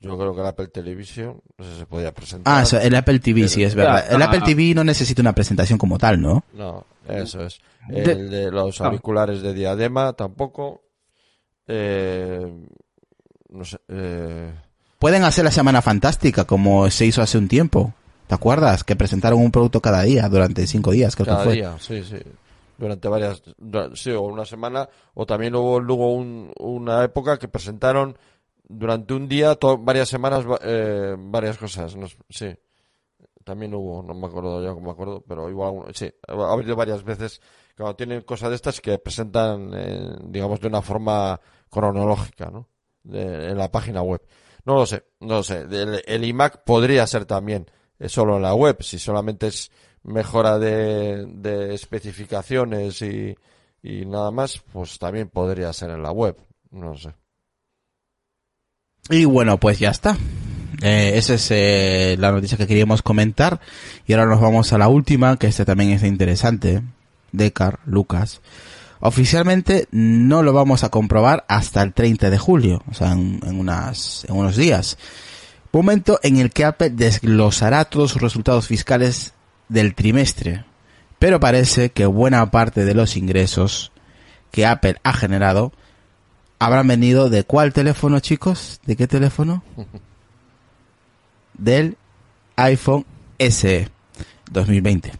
yo creo que el Apple Television no sé si se podía presentar. Ah, eso, el Apple TV, sí, es verdad. El Ah. Apple TV no necesita una presentación como tal, ¿no? No, eso es. El de los Ah. auriculares de diadema tampoco. Eh, no sé. Eh, Pueden hacer la Semana Fantástica, como se hizo hace un tiempo. ¿Te acuerdas? Que presentaron un producto cada día, durante cinco días, creo que cada fue. día, sí, sí. Durante varias, sí, o una semana, o también hubo luego un- una época que presentaron durante un día, varias semanas, eh, varias cosas. no sí, también hubo, no me acuerdo ya cómo me acuerdo, pero igual, sí, ha habido varias veces cuando tienen cosas de estas que presentan, eh, digamos, de una forma cronológica, ¿no? De- en la página web. No lo sé, no lo sé. El, el iMac podría ser también eh, solo en la web, si solamente es mejora de, de especificaciones y, y nada más, pues también podría ser en la web. No sé. Y bueno, pues ya está. Eh, esa es eh, la noticia que queríamos comentar. Y ahora nos vamos a la última, que este también es interesante. Decar, Lucas. Oficialmente no lo vamos a comprobar hasta el 30 de julio, o sea, en, en unas, en unos días. Momento en el que Apple desglosará todos sus resultados fiscales del trimestre. Pero parece que buena parte de los ingresos que Apple ha generado habrán venido de cuál teléfono, chicos? ¿De qué teléfono? Del iPhone SE 2020.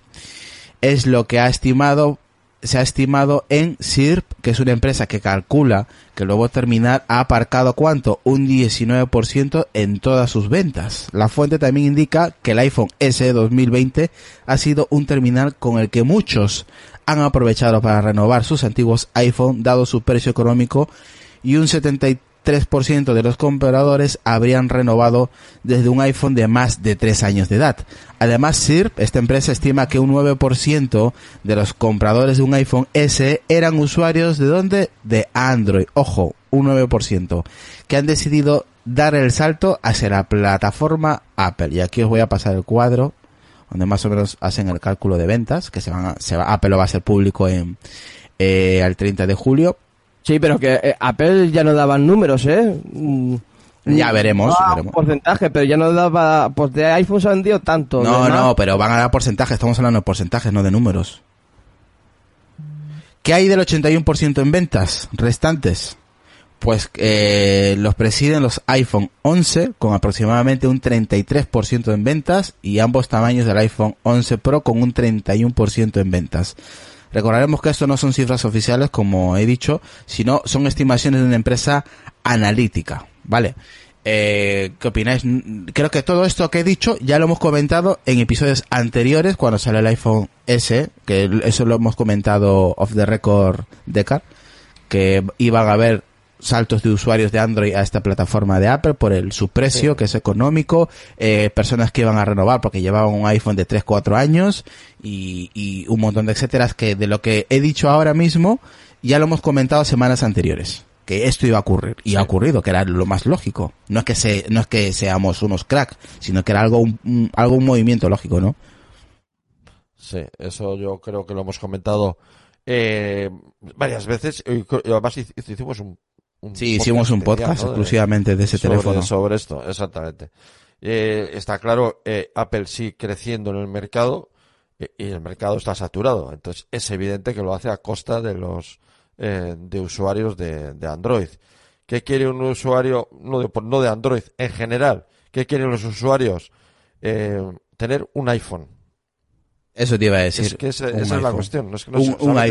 Es lo que ha estimado, se ha estimado en SIRP, que es una empresa que calcula que el nuevo terminal ha aparcado cuánto? Un 19% en todas sus ventas. La fuente también indica que el iPhone SE 2020 ha sido un terminal con el que muchos han aprovechado para renovar sus antiguos iPhone dado su precio económico y un 73% de los compradores habrían renovado desde un iPhone de más de 3 años de edad. Además, SIRP, esta empresa estima que un 9% de los compradores de un iPhone S eran usuarios de dónde? De Android. Ojo, un 9%, que han decidido dar el salto hacia la plataforma Apple. Y aquí os voy a pasar el cuadro donde más o menos hacen el cálculo de ventas, que se van a, se va, Apple lo va a hacer público en eh, al 30 de julio. Sí, pero que eh, Apple ya no daban números, ¿eh? Mm, Ya veremos, daba veremos. porcentaje, pero ya no daba... Pues de iPhone se han vendido tanto. No, más. no, pero van a dar porcentajes, estamos hablando de porcentajes, no de números. ¿Qué hay del 81% en ventas restantes? Pues eh, los presiden los iPhone 11 con aproximadamente un 33% en ventas y ambos tamaños del iPhone 11 Pro con un 31% en ventas. Recordaremos que esto no son cifras oficiales, como he dicho, sino son estimaciones de una empresa analítica, ¿vale? Eh, ¿Qué opináis? Creo que todo esto que he dicho ya lo hemos comentado en episodios anteriores cuando sale el iPhone S, que eso lo hemos comentado off the record Decar, que iban a haber saltos de usuarios de Android a esta plataforma de Apple por el su precio, que es económico, eh, personas que iban a renovar porque llevaban un iPhone de 3, 4 años y, y un montón de etcétera, que de lo que he dicho ahora mismo ya lo hemos comentado semanas anteriores que esto iba a ocurrir. Y ha ocurrido que era lo más lógico. No es que se no es que seamos unos crack sino que era algo un, un- algo un movimiento lógico no Sí, eso yo creo que lo hemos comentado eh, varias veces. Y además hic- hicimos un un Sí, hicimos un podcast exclusivamente de ese sobre, teléfono. Sobre esto, exactamente. Eh, está claro, eh, Apple sí creciendo en el mercado eh, y el mercado está saturado. Entonces es evidente que lo hace a costa de los eh, de usuarios de, de Android. ¿Qué quiere un usuario, no de, no de Android, en general? ¿Qué quieren los usuarios? Eh, tener un iPhone. Eso te iba a decir. es que esa, es la cuestión. No es que no Un-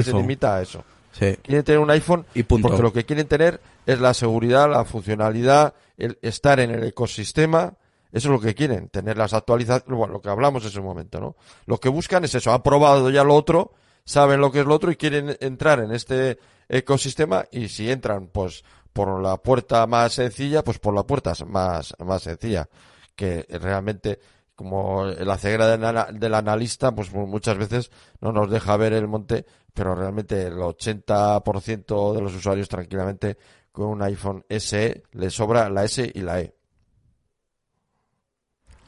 se- un limita a eso. Sí. Quieren tener un iPhone Y punto. porque lo que quieren tener es la seguridad, la funcionalidad, el estar en el ecosistema. Eso es lo que quieren, tener las actualizaciones, bueno, lo que hablamos en ese momento, ¿no? Lo que buscan es eso, han probado ya lo otro, saben lo que es lo otro y quieren entrar en este ecosistema y si entran, pues, por la puerta más sencilla, pues por la puerta más, más sencilla, que realmente, como la ceguera del, ana- del analista, pues muchas veces no nos deja ver el monte, pero realmente el 80% de los usuarios tranquilamente con un iPhone SE le sobra la S y la E.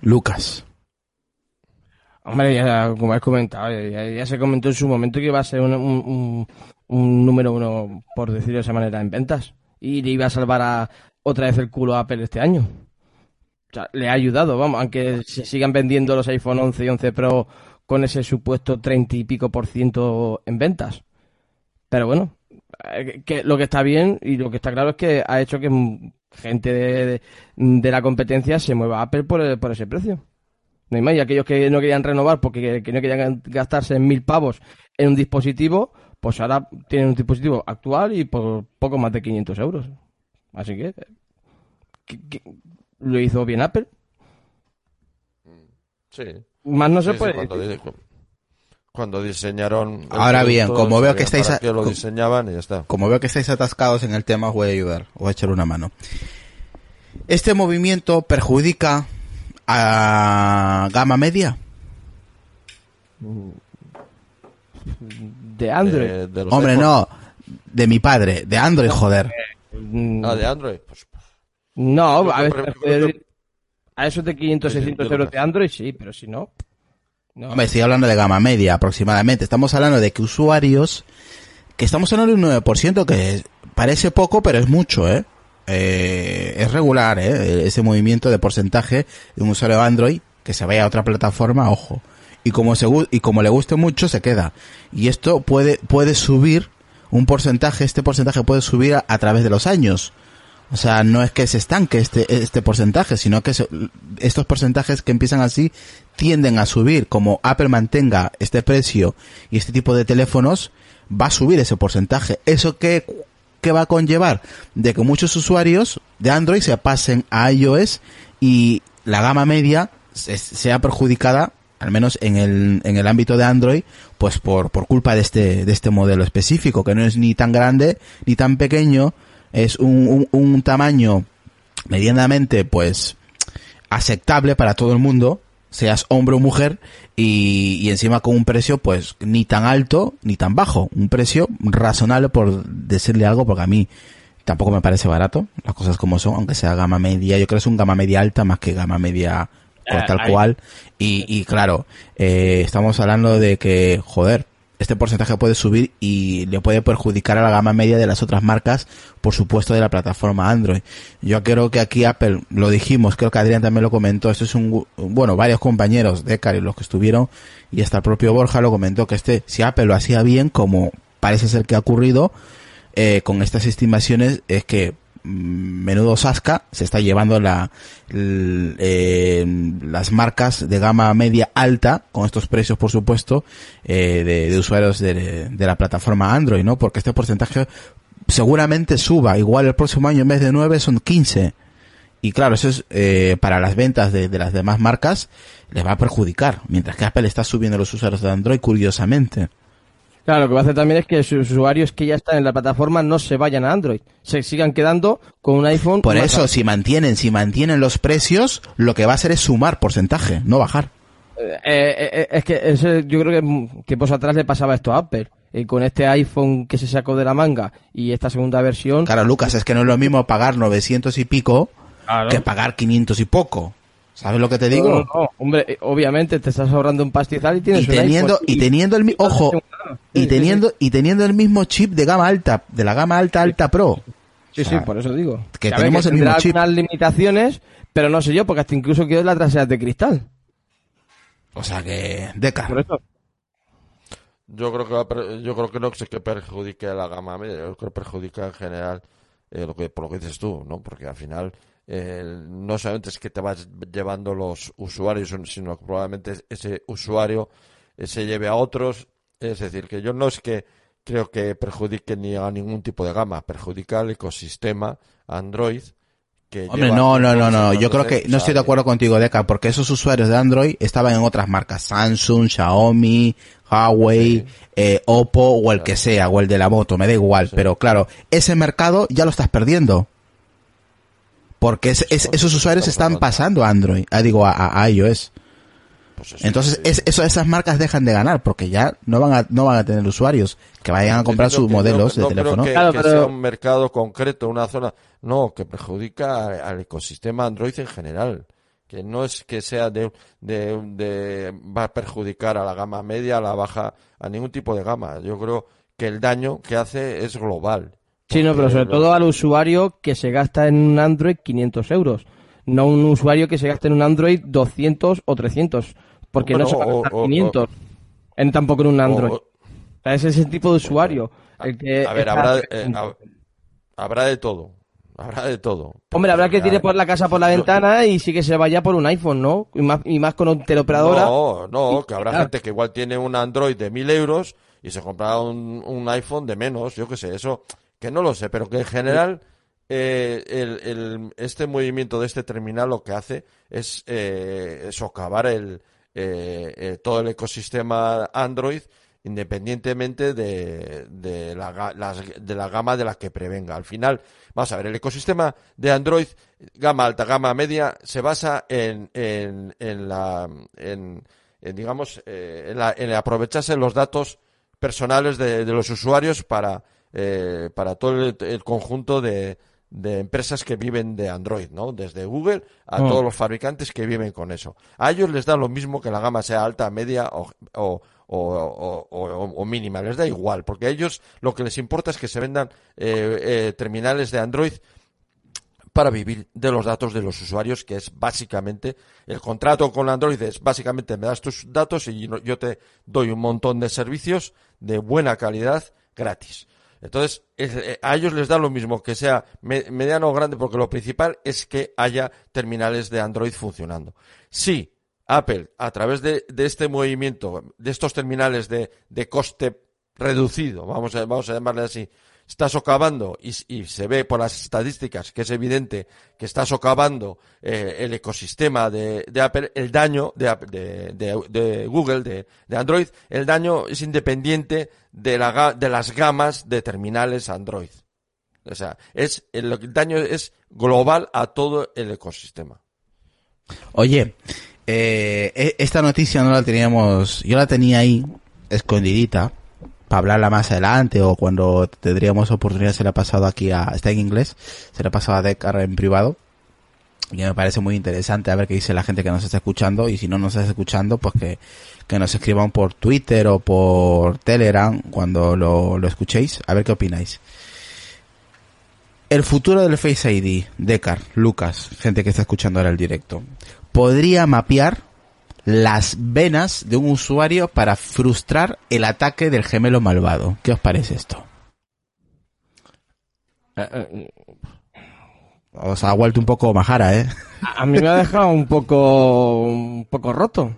Lucas. Hombre, ya, como has comentado, ya, ya se comentó en su momento que iba a ser un, un- un- un número uno, por decirlo de esa manera, en ventas. Y le iba a salvar a, otra vez el culo a Apple este año. O sea, le ha ayudado, vamos, aunque se sigan vendiendo los iPhone 11 y 11 Pro con ese supuesto 30 y pico por ciento en ventas. Pero bueno, eh, que lo que está bien y lo que está claro es que ha hecho que gente de, de- de la competencia se mueva a Apple por, por ese precio. No hay más. Y aquellos que no querían renovar porque que no querían gastarse mil pavos en un dispositivo, pues ahora tienen un dispositivo actual y por poco más de 500 euros. Así que, que- que- lo hizo bien Apple. Sí. Más no se Sí, sí, puede. cuando, di- cuando diseñaron. Ahora bien, como veo sabían que estáis para a- qué lo com- diseñaban y ya está. Como veo que estáis atascados en el tema, os voy a ayudar, os voy a echar una mano. ¿Este movimiento perjudica a gama media? De Android. De Hombre, iPhone. no, de mi padre, de Android, joder. Mm, Ah, de Android. Pues, no, a, que- a esos de 500, Sí, sí, 600 yo euros de Android, sí, pero si no. no. Hombre, estoy hablando de gama media aproximadamente. Estamos hablando de que usuarios, que estamos hablando de un 9%, que parece poco, pero es mucho, ¿eh? Eh, es regular, ¿eh? Ese movimiento de porcentaje de un usuario de Android que se vaya a otra plataforma, ojo. Y como, se, y como le guste mucho, se queda. Y esto puede, puede subir un porcentaje, este porcentaje puede subir a, a través de los años. O sea, no es que se estanque este, este porcentaje, sino que se- estos porcentajes que empiezan así tienden a subir. Como Apple mantenga este precio y este tipo de teléfonos, va a subir ese porcentaje. ¿Eso qué, qué va a conllevar? De que muchos usuarios de Android se pasen a iOS y la gama media se- sea perjudicada al menos en el, en el ámbito de Android, pues por, por culpa de este, de este modelo específico, que no es ni tan grande ni tan pequeño, es un, un, un tamaño medianamente, pues, aceptable para todo el mundo, seas hombre o mujer, y, y encima con un precio, pues, ni tan alto ni tan bajo, un precio razonable por decirle algo, porque a mí tampoco me parece barato, las cosas como son, aunque sea gama media, yo creo que es un gama media alta más que gama media Eh, tal cual, y, y claro, eh, estamos hablando de que, joder, este porcentaje puede subir y le puede perjudicar a la gama media de las otras marcas, por supuesto de la plataforma Android. Yo creo que aquí Apple, lo dijimos, creo que Adrián también lo comentó, esto es un, bueno, varios compañeros de Cari, los que estuvieron, y hasta el propio Borja lo comentó, que este, si Apple lo hacía bien, como parece ser que ha ocurrido, eh, con estas estimaciones, es que menudo Sasca se está llevando la, eh, las marcas de gama media alta, con estos precios por supuesto, eh, de, usuarios de, de la plataforma Android, ¿no? Porque este porcentaje seguramente suba, igual el próximo año en vez de 9 son 15. Y claro, eso es eh, para las ventas de, de las demás marcas les va a perjudicar, mientras que Apple está subiendo los usuarios de Android curiosamente. Claro, lo que va a hacer también es que sus usuarios que ya están en la plataforma no se vayan a Android, se sigan quedando con un iPhone. Por eso, si mantienen, si mantienen los precios, lo que va a hacer es sumar porcentaje, no bajar. Eh, eh, eh, es que ese- yo creo que tiempos atrás le pasaba esto a Apple. Y con este iPhone que se sacó de la manga y esta segunda versión. Claro, Lucas, es que no es lo mismo pagar 900 y pico Claro. que pagar 500 y poco. ¿Sabes lo que te digo? no, no, hombre, eh, obviamente te estás ahorrando un pastizal y tienes y un teniendo iPhone y teniendo el ojo y teniendo y teniendo el mismo chip de gama alta de la gama alta alta pro Sí, O sea, sí, por eso digo. que tenemos el tendrá mismo chip. algunas limitaciones, pero no sé yo, porque hasta incluso quiero la trasera de cristal. O sea que, Deca. Por eso. Yo creo que yo creo que no es que perjudique a la gama media, yo creo que perjudica en general eh, lo que por lo que dices tú, ¿no? Porque al final eh, no solamente es que te vas llevando los usuarios, sino que probablemente ese usuario eh, se lleve a otros. Es decir, que yo no es que creo que perjudique ni a ningún tipo de gama, perjudica al ecosistema Android. Que Hombre, lleva no, no, no, no. Yo creo que no estoy de acuerdo contigo, Deca, porque esos usuarios de Android estaban en otras marcas, Samsung, Xiaomi, Huawei, eh, Oppo o el que sea, o el de la moto, me da igual. Pero claro, ese mercado ya lo estás perdiendo. Porque es- es- esos usuarios están pasando a Android, ah, digo, a, iOS. Pues Entonces, es- eso, esas marcas dejan de ganar, porque ya no van a, no van a tener usuarios que vayan a comprar sus modelos no- de no teléfono. Creo que, Claro, que pero- sea un mercado concreto, una zona. No, que perjudica al, al ecosistema Android en general. Que no es que sea de, de, de- va a perjudicar a la gama media, a la baja, a ningún tipo de gama. Yo creo que el daño que hace es global. Sí, no, pero sobre todo al usuario que se gasta en un Android 500 euros. No un usuario que se gasta en un Android 200 o 300. Porque Bueno, no se va a gastar o- 500. En, tampoco en un Android. o- O sea, es ese tipo de usuario. el que a ver, habrá, eh, hab- habrá de todo. Habrá de todo. Hombre, habrá que tirar por la casa por la ventana y sí que se vaya por un iPhone, ¿no? Y más, y más con teleoperadora. No, no, que habrá Claro. gente que igual tiene un Android de mil euros y se compra un, un iPhone de menos, yo qué sé, eso, que no lo sé, pero que en general eh, el, el- este movimiento de este terminal lo que hace es eh, socavar el, eh, eh, todo el ecosistema Android independientemente de, de, la, las- de la gama de la que prevenga. Al final, vamos a ver, el ecosistema de Android, gama alta, gama media, se basa en, en, en la, en, en, digamos, eh, en, la- en aprovecharse los datos personales de, de los usuarios para, eh, para todo el, el conjunto de, de empresas que viven de Android, ¿no? Desde Google a Mm. todos los fabricantes que viven con eso. A ellos les da lo mismo que la gama sea alta, media o, o, o, o- o- o mínima, les da igual, porque a ellos lo que les importa es que se vendan eh, eh, terminales de Android para vivir de los datos de los usuarios, que es básicamente el contrato con Android es básicamente me das tus datos y yo te doy un montón de servicios de buena calidad gratis. Entonces, es- eh, a ellos les da lo mismo que sea me- mediano o grande, porque lo principal es que haya terminales de Android funcionando. Si Apple, a través de, de este movimiento, de estos terminales de, de coste reducido, vamos a, vamos a llamarle así, está socavando y, se ve por las estadísticas que es evidente que está socavando eh, el ecosistema de, Apple, el daño de, de, de- Google, de, Android, el daño es independiente de, la, de las gamas de terminales Android. O sea, es, el, el daño es global a todo el ecosistema. Oye, eh, e- esta noticia no la teníamos, yo la tenía ahí, escondidita, para hablarla más adelante o cuando tendríamos oportunidad se la ha pasado aquí a, está en inglés, se la ha pasado a Decar en privado. Y me parece muy interesante a ver qué dice la gente que nos está escuchando y si no nos está escuchando, pues que, que nos escriban por Twitter o por Telegram cuando lo, lo escuchéis, a ver qué opináis. El futuro del Face ID, Decar, Lucas, gente que está escuchando ahora el directo, podría mapear las venas de un usuario para frustrar el ataque del gemelo malvado. ¿Qué os parece esto? Eh, eh, Os ha vuelto un poco majara, ¿eh? A mí me ha dejado un poco, un poco roto.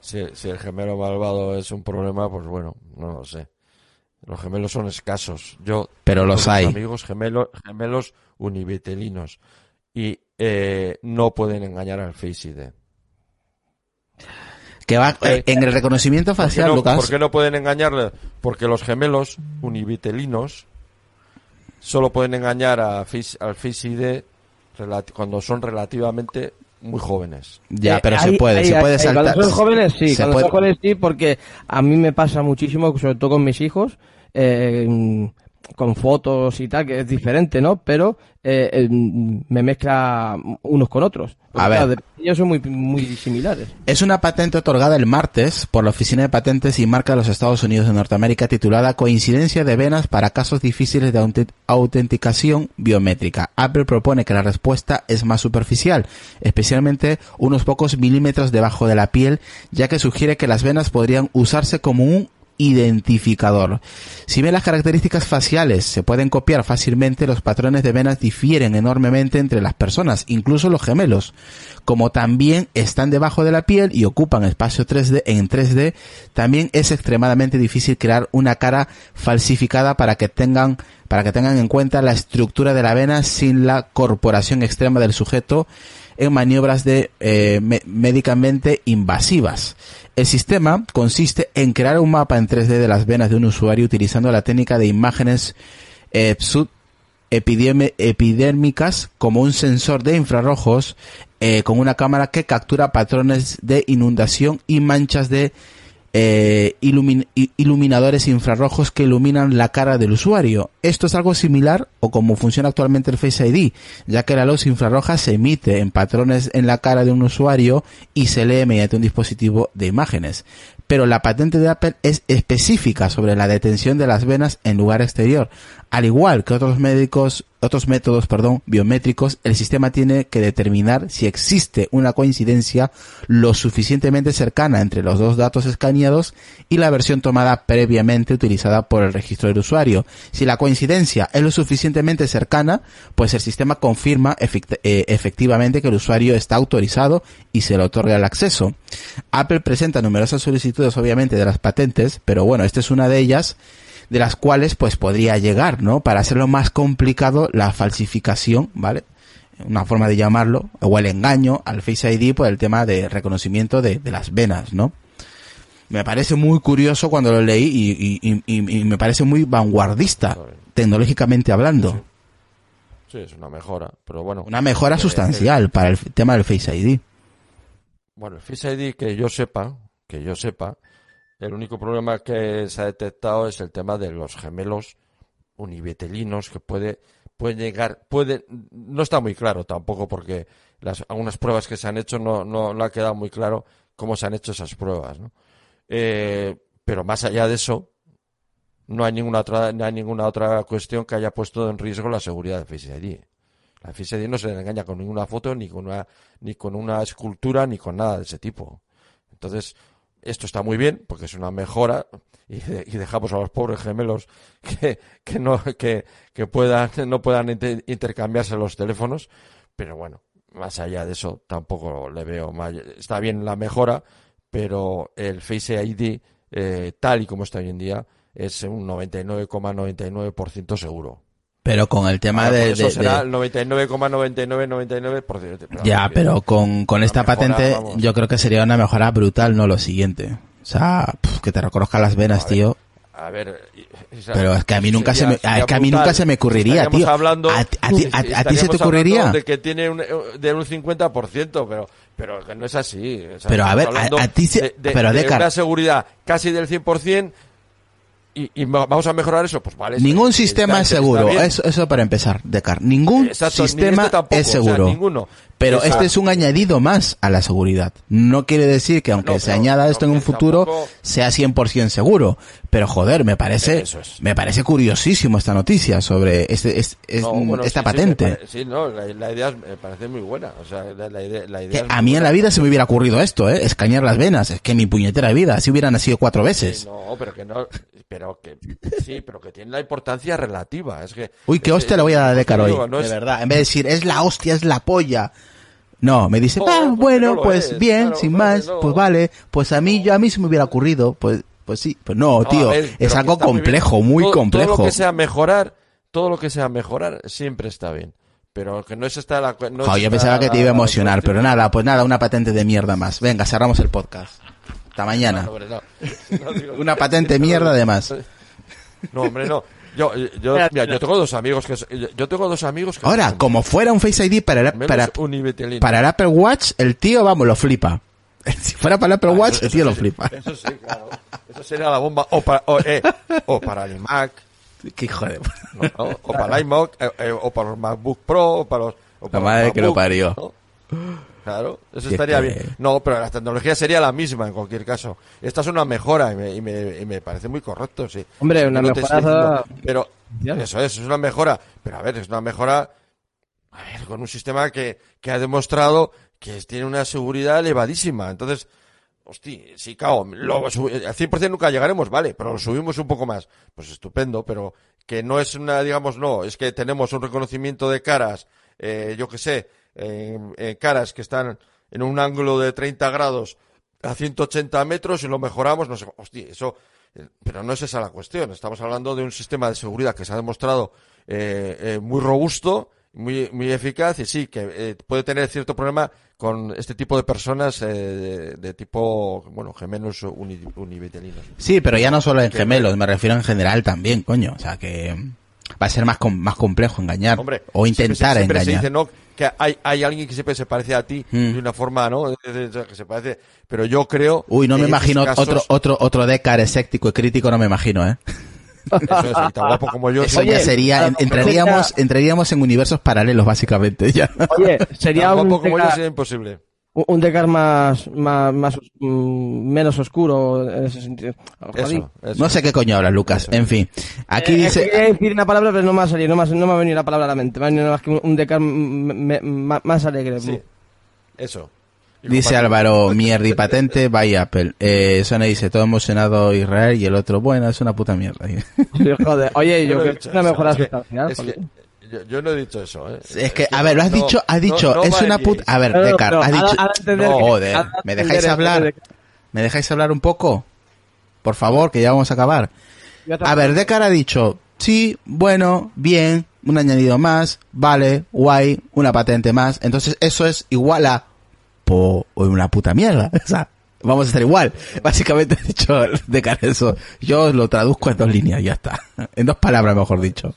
Si, si el gemelo malvado es un problema, pues bueno, no lo sé. Los gemelos son escasos. Yo Pero tengo los hay. amigos gemelos, gemelos univitelinos y eh, no pueden engañar al Face ID. Que va eh, en el reconocimiento ¿Por facial, no, Lucas. por qué no pueden engañarle? Porque los gemelos univitelinos solo pueden engañar a Face- al Face ID relati- cuando son relativamente muy jóvenes. Ya, Eh, pero se ahí- puede, ahí- se puede saltar. Cuando son jóvenes, sí. Se cuando puede- son jóvenes, sí, porque a mí me pasa muchísimo, sobre todo con mis hijos. eh, con fotos y tal, que es diferente, ¿no? Pero eh, eh, me mezcla unos con otros. Porque, A ver. claro, ellos son muy, muy similares. Es una patente otorgada el martes por la Oficina de Patentes y Marca de los Estados Unidos de Norteamérica titulada Coincidencia de venas para casos difíciles de autent- autenticación biométrica. Apple propone que la respuesta es más superficial, especialmente unos pocos milímetros debajo de la piel, ya que sugiere que las venas podrían usarse como un identificador. Si bien las características faciales se pueden copiar fácilmente, los patrones de venas difieren enormemente entre las personas, incluso los gemelos. Como también están debajo de la piel y ocupan espacio 3D en 3D, también es extremadamente difícil crear una cara falsificada para que tengan para que tengan en cuenta la estructura de la vena sin la corporación extrema del sujeto en maniobras de eh, me- médicamente invasivas. El sistema consiste en crear un mapa en 3D de las venas de un usuario utilizando la técnica de imágenes eh, epidérmicas como un sensor de infrarrojos eh, con una cámara que captura patrones de inundación y manchas de eh, ilumin- iluminadores infrarrojos que iluminan la cara del usuario. Esto es algo similar o como funciona actualmente el Face ID, ya que la luz infrarroja se emite en patrones en la cara de un usuario y se lee mediante un dispositivo de imágenes. Pero la patente de Apple es específica sobre la detención de las venas en lugar exterior. Al igual que otros médicos, otros métodos, perdón, biométricos, el sistema tiene que determinar si existe una coincidencia lo suficientemente cercana entre los dos datos escaneados y la versión tomada previamente utilizada por el registro del usuario. Si la coincidencia es lo suficientemente cercana, pues el sistema confirma eh, efectivamente que el usuario está autorizado y se le otorga el acceso. Apple presenta numerosas solicitudes obviamente de las patentes, pero bueno, esta es una de ellas de las cuales pues podría llegar, ¿no? Para hacerlo más complicado la falsificación, ¿vale? Una forma de llamarlo, o el engaño al Face ID por el tema de reconocimiento de, de las venas, ¿no? Me parece muy curioso cuando lo leí y, y- y- y me parece muy vanguardista, tecnológicamente hablando. Sí, es una mejora, pero bueno. Una mejora Eh, sustancial para el tema del Face ID. Bueno, el Face ID que yo sepa, que yo sepa, el único problema que se ha detectado es el tema de los gemelos univitelinos que puede puede llegar, puede no está muy claro tampoco porque las algunas pruebas que se han hecho no no, no ha quedado muy claro cómo se han hecho esas pruebas, ¿no? Eh, pero más allá de eso no hay ninguna otra no hay ninguna otra cuestión que haya puesto en riesgo la seguridad del Face. La Face no se le engaña con ninguna foto, ni con una, ni con una escultura, ni con nada de ese tipo. Entonces, esto está muy bien, porque es una mejora, y, de- y dejamos a los pobres gemelos que, que no, que, puedan, no puedan inter- intercambiarse los teléfonos, pero bueno, más allá de eso, tampoco le veo mal. Está bien la mejora, pero el Face ID, eh, tal y como está hoy en día, es un 99,99% seguro. Pero con el tema Ahora, de, eso de- será de- el 99,9999%. Ya, pero con, con esta mejora, patente vamos. yo creo que sería una mejora brutal, no lo siguiente. O sea, que te reconozcan las venas, A ver, tío. A ver, o sea, Pero es que a mí nunca sería- se me, ah, es que a mí nunca se me ocurriría, tío. hablando, ¿A, ti- a ti- a- a ti se te ocurriría? de que tiene un, de un 50%, pero, pero que no es así. O sea, Pero, a ver, a- ti se- de, de- pero, de Decar- una seguridad casi del 100% y, y va- vamos a mejorar eso, pues vale. Ningún está- sistema es seguro. Eso, eso para empezar, Decar. Ningún Exacto, ni sistema este tampoco, es o sea, seguro. ninguno. Pero Exacto. este es un añadido más a la seguridad. No quiere decir que aunque No, se añada esto en un futuro tampoco- sea 100% seguro. Pero joder, me parece Eso es. me parece curiosísimo esta noticia sobre este, es- es- No, bueno, esta sí, patente. Sí, no, la, la idea me parece muy buena. O sea, la, la idea, la idea Que es a mí en la vida se me hubiera ocurrido esto, ¿eh? Escanear las venas. Es que mi puñetera vida. Si hubieran nacido cuatro veces. No, pero que no, pero que sí, pero que tiene la importancia relativa. Es que Uy, qué hostia le voy a dar a Decar hoy. no de es- verdad. En vez de decir, es la hostia, es la polla. No, me dice, ah, bueno, no pues es, bien, claro, sin más, pues vale, pues a mí, yo a mí se me hubiera ocurrido, pues, pues sí, pues no, No, tío, ver, es algo muy complejo, muy Todo- complejo. Todo lo que sea mejorar, todo lo que sea mejorar siempre está bien. Pero que no es esta la no es Jo, yo pensaba que te iba a emocionar, pero nada, pues nada, una patente de mierda más. Venga, cerramos el podcast. Hasta mañana. No, hombre, no. No digo- Una patente mierda de más. No, hombre, no. Yo, yo, mira, yo tengo dos amigos que, yo- yo tengo dos amigos que Ahora, son como fuera un Face ID para para, para el Apple Watch, el tío, vamos, lo flipa. Si fuera para el Apple Watch, el tío lo flipa. Eso sí, claro. Eso sería la bomba. O para, o, eh, o para el Mac. Qué hijo de... ¿no? ¿no? O para el iMac, eh, eh, o para los MacBook Pro, o para los... o para los madre que lo parió. ¿no? Claro, eso Y es estaría que- bien. No, pero la tecnología sería la misma en cualquier caso. Esta es una mejora y me, y me, y me parece muy correcto, sí. Hombre, una diciendo- Pero eso es, es una mejora. Pero a ver, es una mejora, a ver, con un sistema que, que ha demostrado que tiene una seguridad elevadísima. Entonces, Hostia, sí, claro, lo al 100% nunca llegaremos, vale, pero lo subimos un poco más. Pues estupendo, pero que no es una, digamos, no, es que tenemos un reconocimiento de caras, eh, yo que sé, eh, eh, caras que están en un ángulo de 30 grados a 180 metros y lo mejoramos, no sé, hostia, eso, eh, pero no es esa la cuestión. Estamos hablando de un sistema de seguridad que se ha demostrado eh, eh, muy robusto, muy, muy eficaz y sí, que eh, puede tener cierto problema con este tipo de personas eh, de, de tipo, bueno, gemelos uni, univitelinos. Sí, pero ya no solo en gemelos, me refiero en general también, coño. O sea que va a ser más, com- más complejo engañar. Hombre, o siempre intentar se, siempre se engañar. dice, ¿no? Que hay, hay alguien que siempre se parece a ti Mm. de una forma, ¿no? Que se parece, pero yo creo. Uy, no me imagino casos- otro, otro, otro Decar escéptico y crítico, no me imagino, ¿eh? Eso es, tan guapo como yo. Eso ya sería, en- entraríamos, entraríamos en universos paralelos, básicamente, ya. Oye, sería tan un guapo como yo sería imposible. un- un Decar más, más, más mm, menos oscuro en ese sentido. Eso, eso. No sé qué coño hablas, Lucas. En fin. Aquí Eh, dice, quería decir una palabra, pero no me ha salido, no me ha, no me ha venido la palabra a la mente. Me ha venido más que un, un Decar mm, me- me- más alegre. Sí, eso. Dice. Álvaro, mierda y patente, vaya Apple. Eh, Sony dice, todo emocionado Israel y el otro, bueno, es una puta mierda. Joder, oye, yo no he creo que es una mejora es que- sustancial. es que joder. yo, yo no he dicho eso, ¿eh? Es que, a ver, lo has no- dicho, has no- dicho, no es una puta... A ver, No, no, Decar, has dicho... Joder, ¿me dejáis hablar? ¿Me dejáis hablar un poco? Por favor, que ya vamos a acabar. A ver, Decar ha dicho, sí, bueno, bien, un añadido más, vale, guay, una patente más. Entonces eso es igual a, po, una puta mierda. O sea, vamos a estar igual. Básicamente dicho Decar eso. Yo os lo traduzco en dos líneas, ya está. En dos palabras, mejor dicho.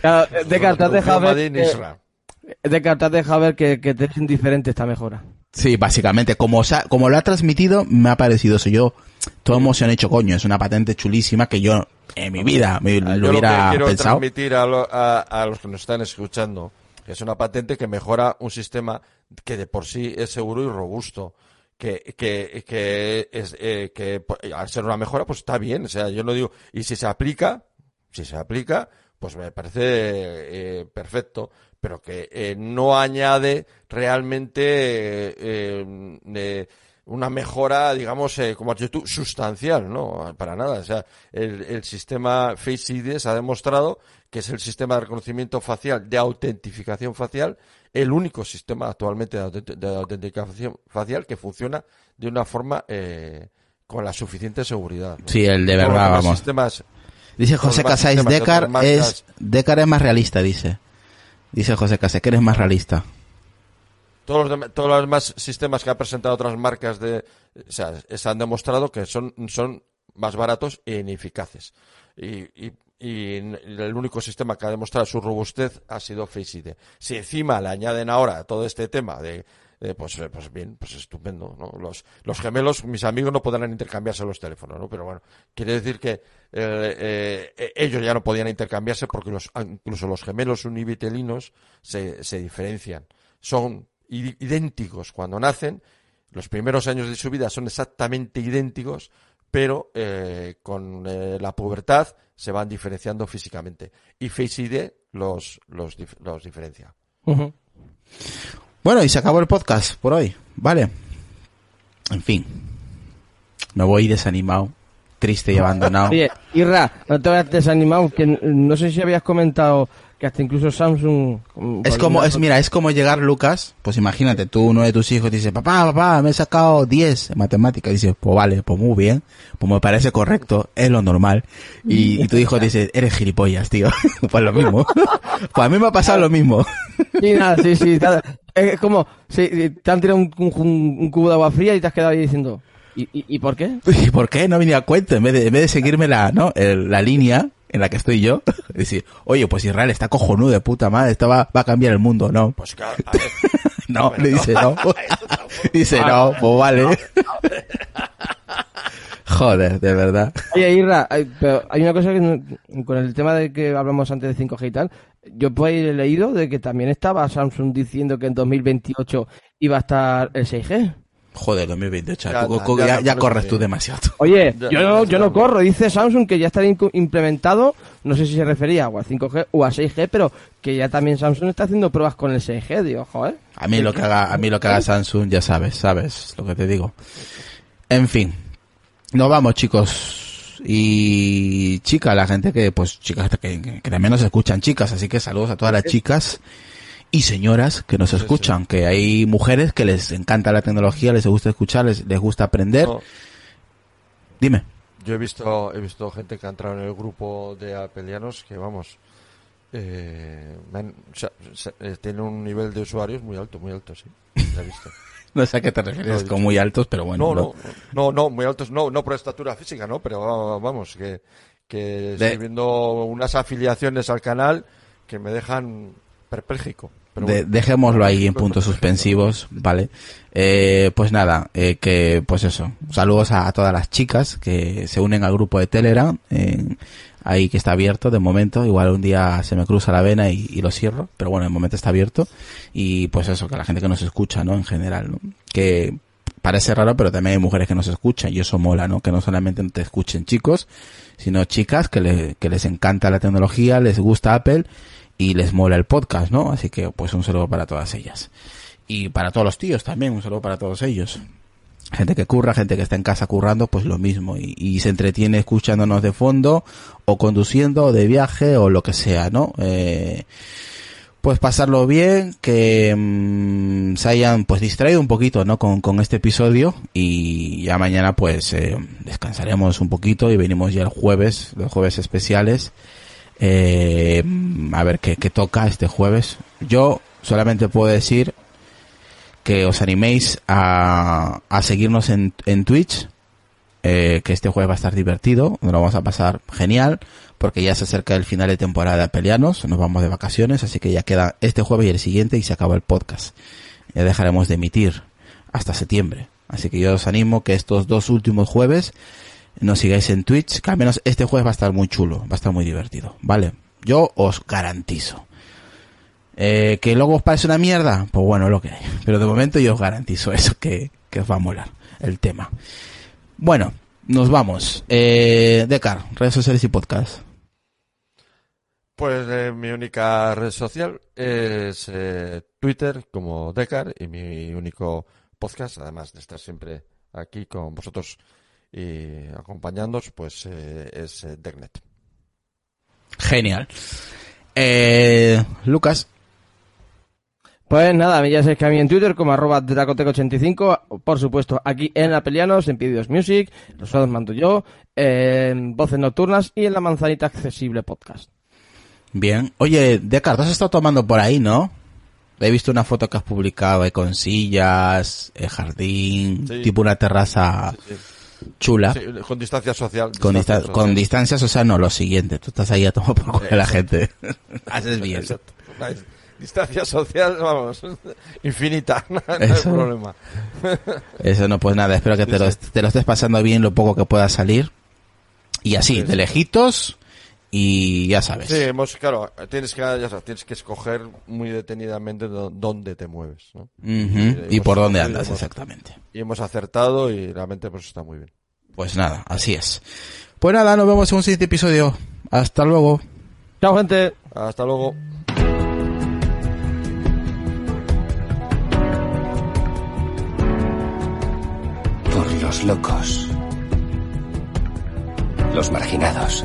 Claro, Descartes te has dejado ver Madin que, Israel. Descartes te has dejado ver que, que te es indiferente esta mejora. Sí, básicamente, como, ha- como lo ha transmitido, me ha parecido eso. Yo, todo emoción hecho, coño, es una patente chulísima que yo en mi vida me Ah, lo Yo lo que hubiera quiero pensado. transmitir a, lo- a- a los que nos están escuchando que es una patente que mejora un sistema que de por sí es seguro y robusto. Que, que, que, es, eh, que po- al ser una mejora, pues está bien. O sea, yo no digo, y si se aplica, si se aplica, pues me parece eh, perfecto, pero que eh, no añade realmente eh, eh, eh, una mejora, digamos, eh, como has dicho tú, sustancial, ¿no? Para nada. O sea, el, el sistema Face ID ha demostrado que es el sistema de reconocimiento facial, de autentificación facial, el único sistema actualmente de, autent- de autenticación facial que funciona de una forma eh, con la suficiente seguridad. ¿no? Sí, el de verdad, vamos. sistemas Dice José Casais, Decar es, Decar es más realista, dice. Dice José Casais, que eres más realista. Todos los, todos los demás sistemas que han presentado otras marcas de, o sea, se han demostrado que son, son más baratos e ineficaces. Y, y, el único sistema que ha demostrado su robustez ha sido Face ID. Si encima le añaden ahora todo este tema de, pues, eh, pues bien, pues estupendo. Los, los gemelos, mis amigos no podrán intercambiarse los teléfonos, ¿no? Pero bueno, quiere decir que eh, eh, ellos ya no podían intercambiarse porque los, incluso los gemelos univitelinos se, se diferencian. Son idénticos cuando nacen, los primeros años de su vida son exactamente idénticos, pero eh, con eh, la pubertad se van diferenciando físicamente. Y Face ID los, los, dif- los diferencia. Ujú. Bueno, y se acabó el podcast por hoy. Vale. En fin. Me voy desanimado, triste y abandonado. Oye, Irra, no te vayas desanimado, que no sé si habías comentado que hasta incluso Samsung... mm, Es como, es, mira, es como llegar Lucas, pues imagínate, tú, uno de tus hijos, dice, papá, papá, me he sacado 10 en matemáticas. Dice, pues vale, pues muy bien, pues me parece correcto, es lo normal. Y, y tu hijo dice, eres gilipollas, tío. pues lo mismo. pues a mí me ha pasado lo mismo. Sí, nada, sí, sí. Es como, sí, te han tirado un, un- un cubo de agua fría y te has quedado ahí diciendo, ¿y, y, y por qué? ¿Y por qué no venía a cuento? En vez de, en vez de seguirme la, ¿no? El- la línea en la que estoy yo, decir, oye, pues Israel está cojonudo de puta madre, esto va, va a cambiar el mundo, ¿no? Pues claro, a ver, No, le dice no. dice no, pues vale. Joder, de verdad. Oye, Irra, hay, pero hay una cosa que con el tema de que hablamos antes de 5G y tal, yo ahí he leído de que también estaba Samsung diciendo que en 2028 iba a estar el 6G. Joder, 2028. Ya, tú- ya, corres tú demasiado. Oye, yo, yo no corro, dice Samsung que ya está implementado, no sé si se refería o a 5G o a 6G, pero que ya también Samsung está haciendo pruebas con el 6G, digo, joder. A mí lo que haga, a mí lo que haga Samsung, ya sabes, sabes lo que te digo. En fin. Nos vamos, chicos. Y chicas, la gente que, pues, chicas que, que- que también nos escuchan, chicas, así que saludos a todas las chicas y señoras que nos escuchan, que hay mujeres que les encanta la tecnología, les gusta escuchar, les, les gusta aprender. No, Dime. yo he visto, he visto gente que ha entrado en el grupo de apelianos que, vamos, eh, o sea, eh, tiene un nivel de usuarios muy alto, muy alto, sí. Lo he visto. No sé a qué te refieres con muy altos, pero bueno. No, lo- no, no, no, muy altos, no, no por estatura física, ¿no? Pero vamos, que, que De- estoy viendo unas afiliaciones al canal que me dejan perpléjico. De- dejémoslo ahí en puntos suspensivos, ¿vale? Eh, pues nada, eh, que pues eso, saludos a, a todas las chicas que se unen al grupo de Telegram, en- ahí que está abierto de momento, igual un día se me cruza la vena y, y lo cierro, pero bueno, de momento está abierto y pues eso, que la gente que nos escucha, ¿no? En general, ¿no? Que parece raro, pero también hay mujeres que nos escuchan y eso mola, ¿no? Que no solamente te escuchen chicos, sino chicas que, le- que les encanta la tecnología, les gusta Apple y les mola el podcast, ¿no? Así que pues un saludo para todas ellas. Y para todos los tíos también, un saludo para todos ellos. Gente que curra, gente que está en casa currando, pues lo mismo. Y, se entretiene escuchándonos de fondo, o conduciendo, o de viaje, o lo que sea, ¿no? Eh, pues pasarlo bien, que mm, se hayan pues distraído un poquito, ¿no? Con, con este episodio y ya mañana pues eh, descansaremos un poquito y venimos ya el jueves, los jueves especiales, eh, a ver qué, qué toca este jueves. Yo solamente puedo decir que os animéis a, a seguirnos en, en Twitch, eh, que este jueves va a estar divertido, nos lo vamos a pasar genial, porque ya se acerca el final de temporada de Peleanos, nos vamos de vacaciones, así que ya queda este jueves y el siguiente y se acaba el podcast. Ya dejaremos de emitir hasta septiembre. Así que yo os animo que estos dos últimos jueves nos sigáis en Twitch, que al menos este jueves va a estar muy chulo, va a estar muy divertido, ¿vale? Yo os garantizo. Eh, que luego os parece una mierda, pues bueno, lo que hay. Pero de momento yo os garantizo eso, que, que os va a molar el tema. Bueno, nos vamos. Eh, Decar, redes sociales y podcast. Pues eh, mi única red social es eh, Twitter como Decar y mi único podcast, además de estar siempre aquí con vosotros y acompañándoos, pues eh, es eh, Decnet. Genial. Eh, Lucas, Pues nada, ya sabéis que a mí en Twitter como arroba dracoteco85, por supuesto aquí en Apelianos, en Pedidos Music, los sábados mando yo, en Voces Nocturnas y en la Manzanita Accesible Podcast. bien. Oye, Decar, tú has estado tomando por ahí, ¿no? He visto una foto que has publicado eh, con sillas, eh, jardín, Sí. tipo una terraza Sí, chula. sí, con distancia social. Con, distancia social. no, lo siguiente. Tú estás ahí a tomar por culo la gente. Haces bien. Exacto. Distancia social, vamos, infinita, no hay problema. Eso no, pues nada, espero que te lo, te lo estés pasando bien lo poco que pueda salir. Y así, Sí, de lejitos, y ya sabes. Sí, hemos, claro, tienes que, ya sabes, tienes que escoger muy detenidamente dó- dónde te mueves, ¿no? Y por dónde andas, hemos- exactamente. Y hemos acertado y realmente pues está muy bien. Pues nada, así es. Pues nada, nos vemos en un siguiente episodio. Hasta luego. Chao gente. Hasta luego. Por los locos. Los marginados.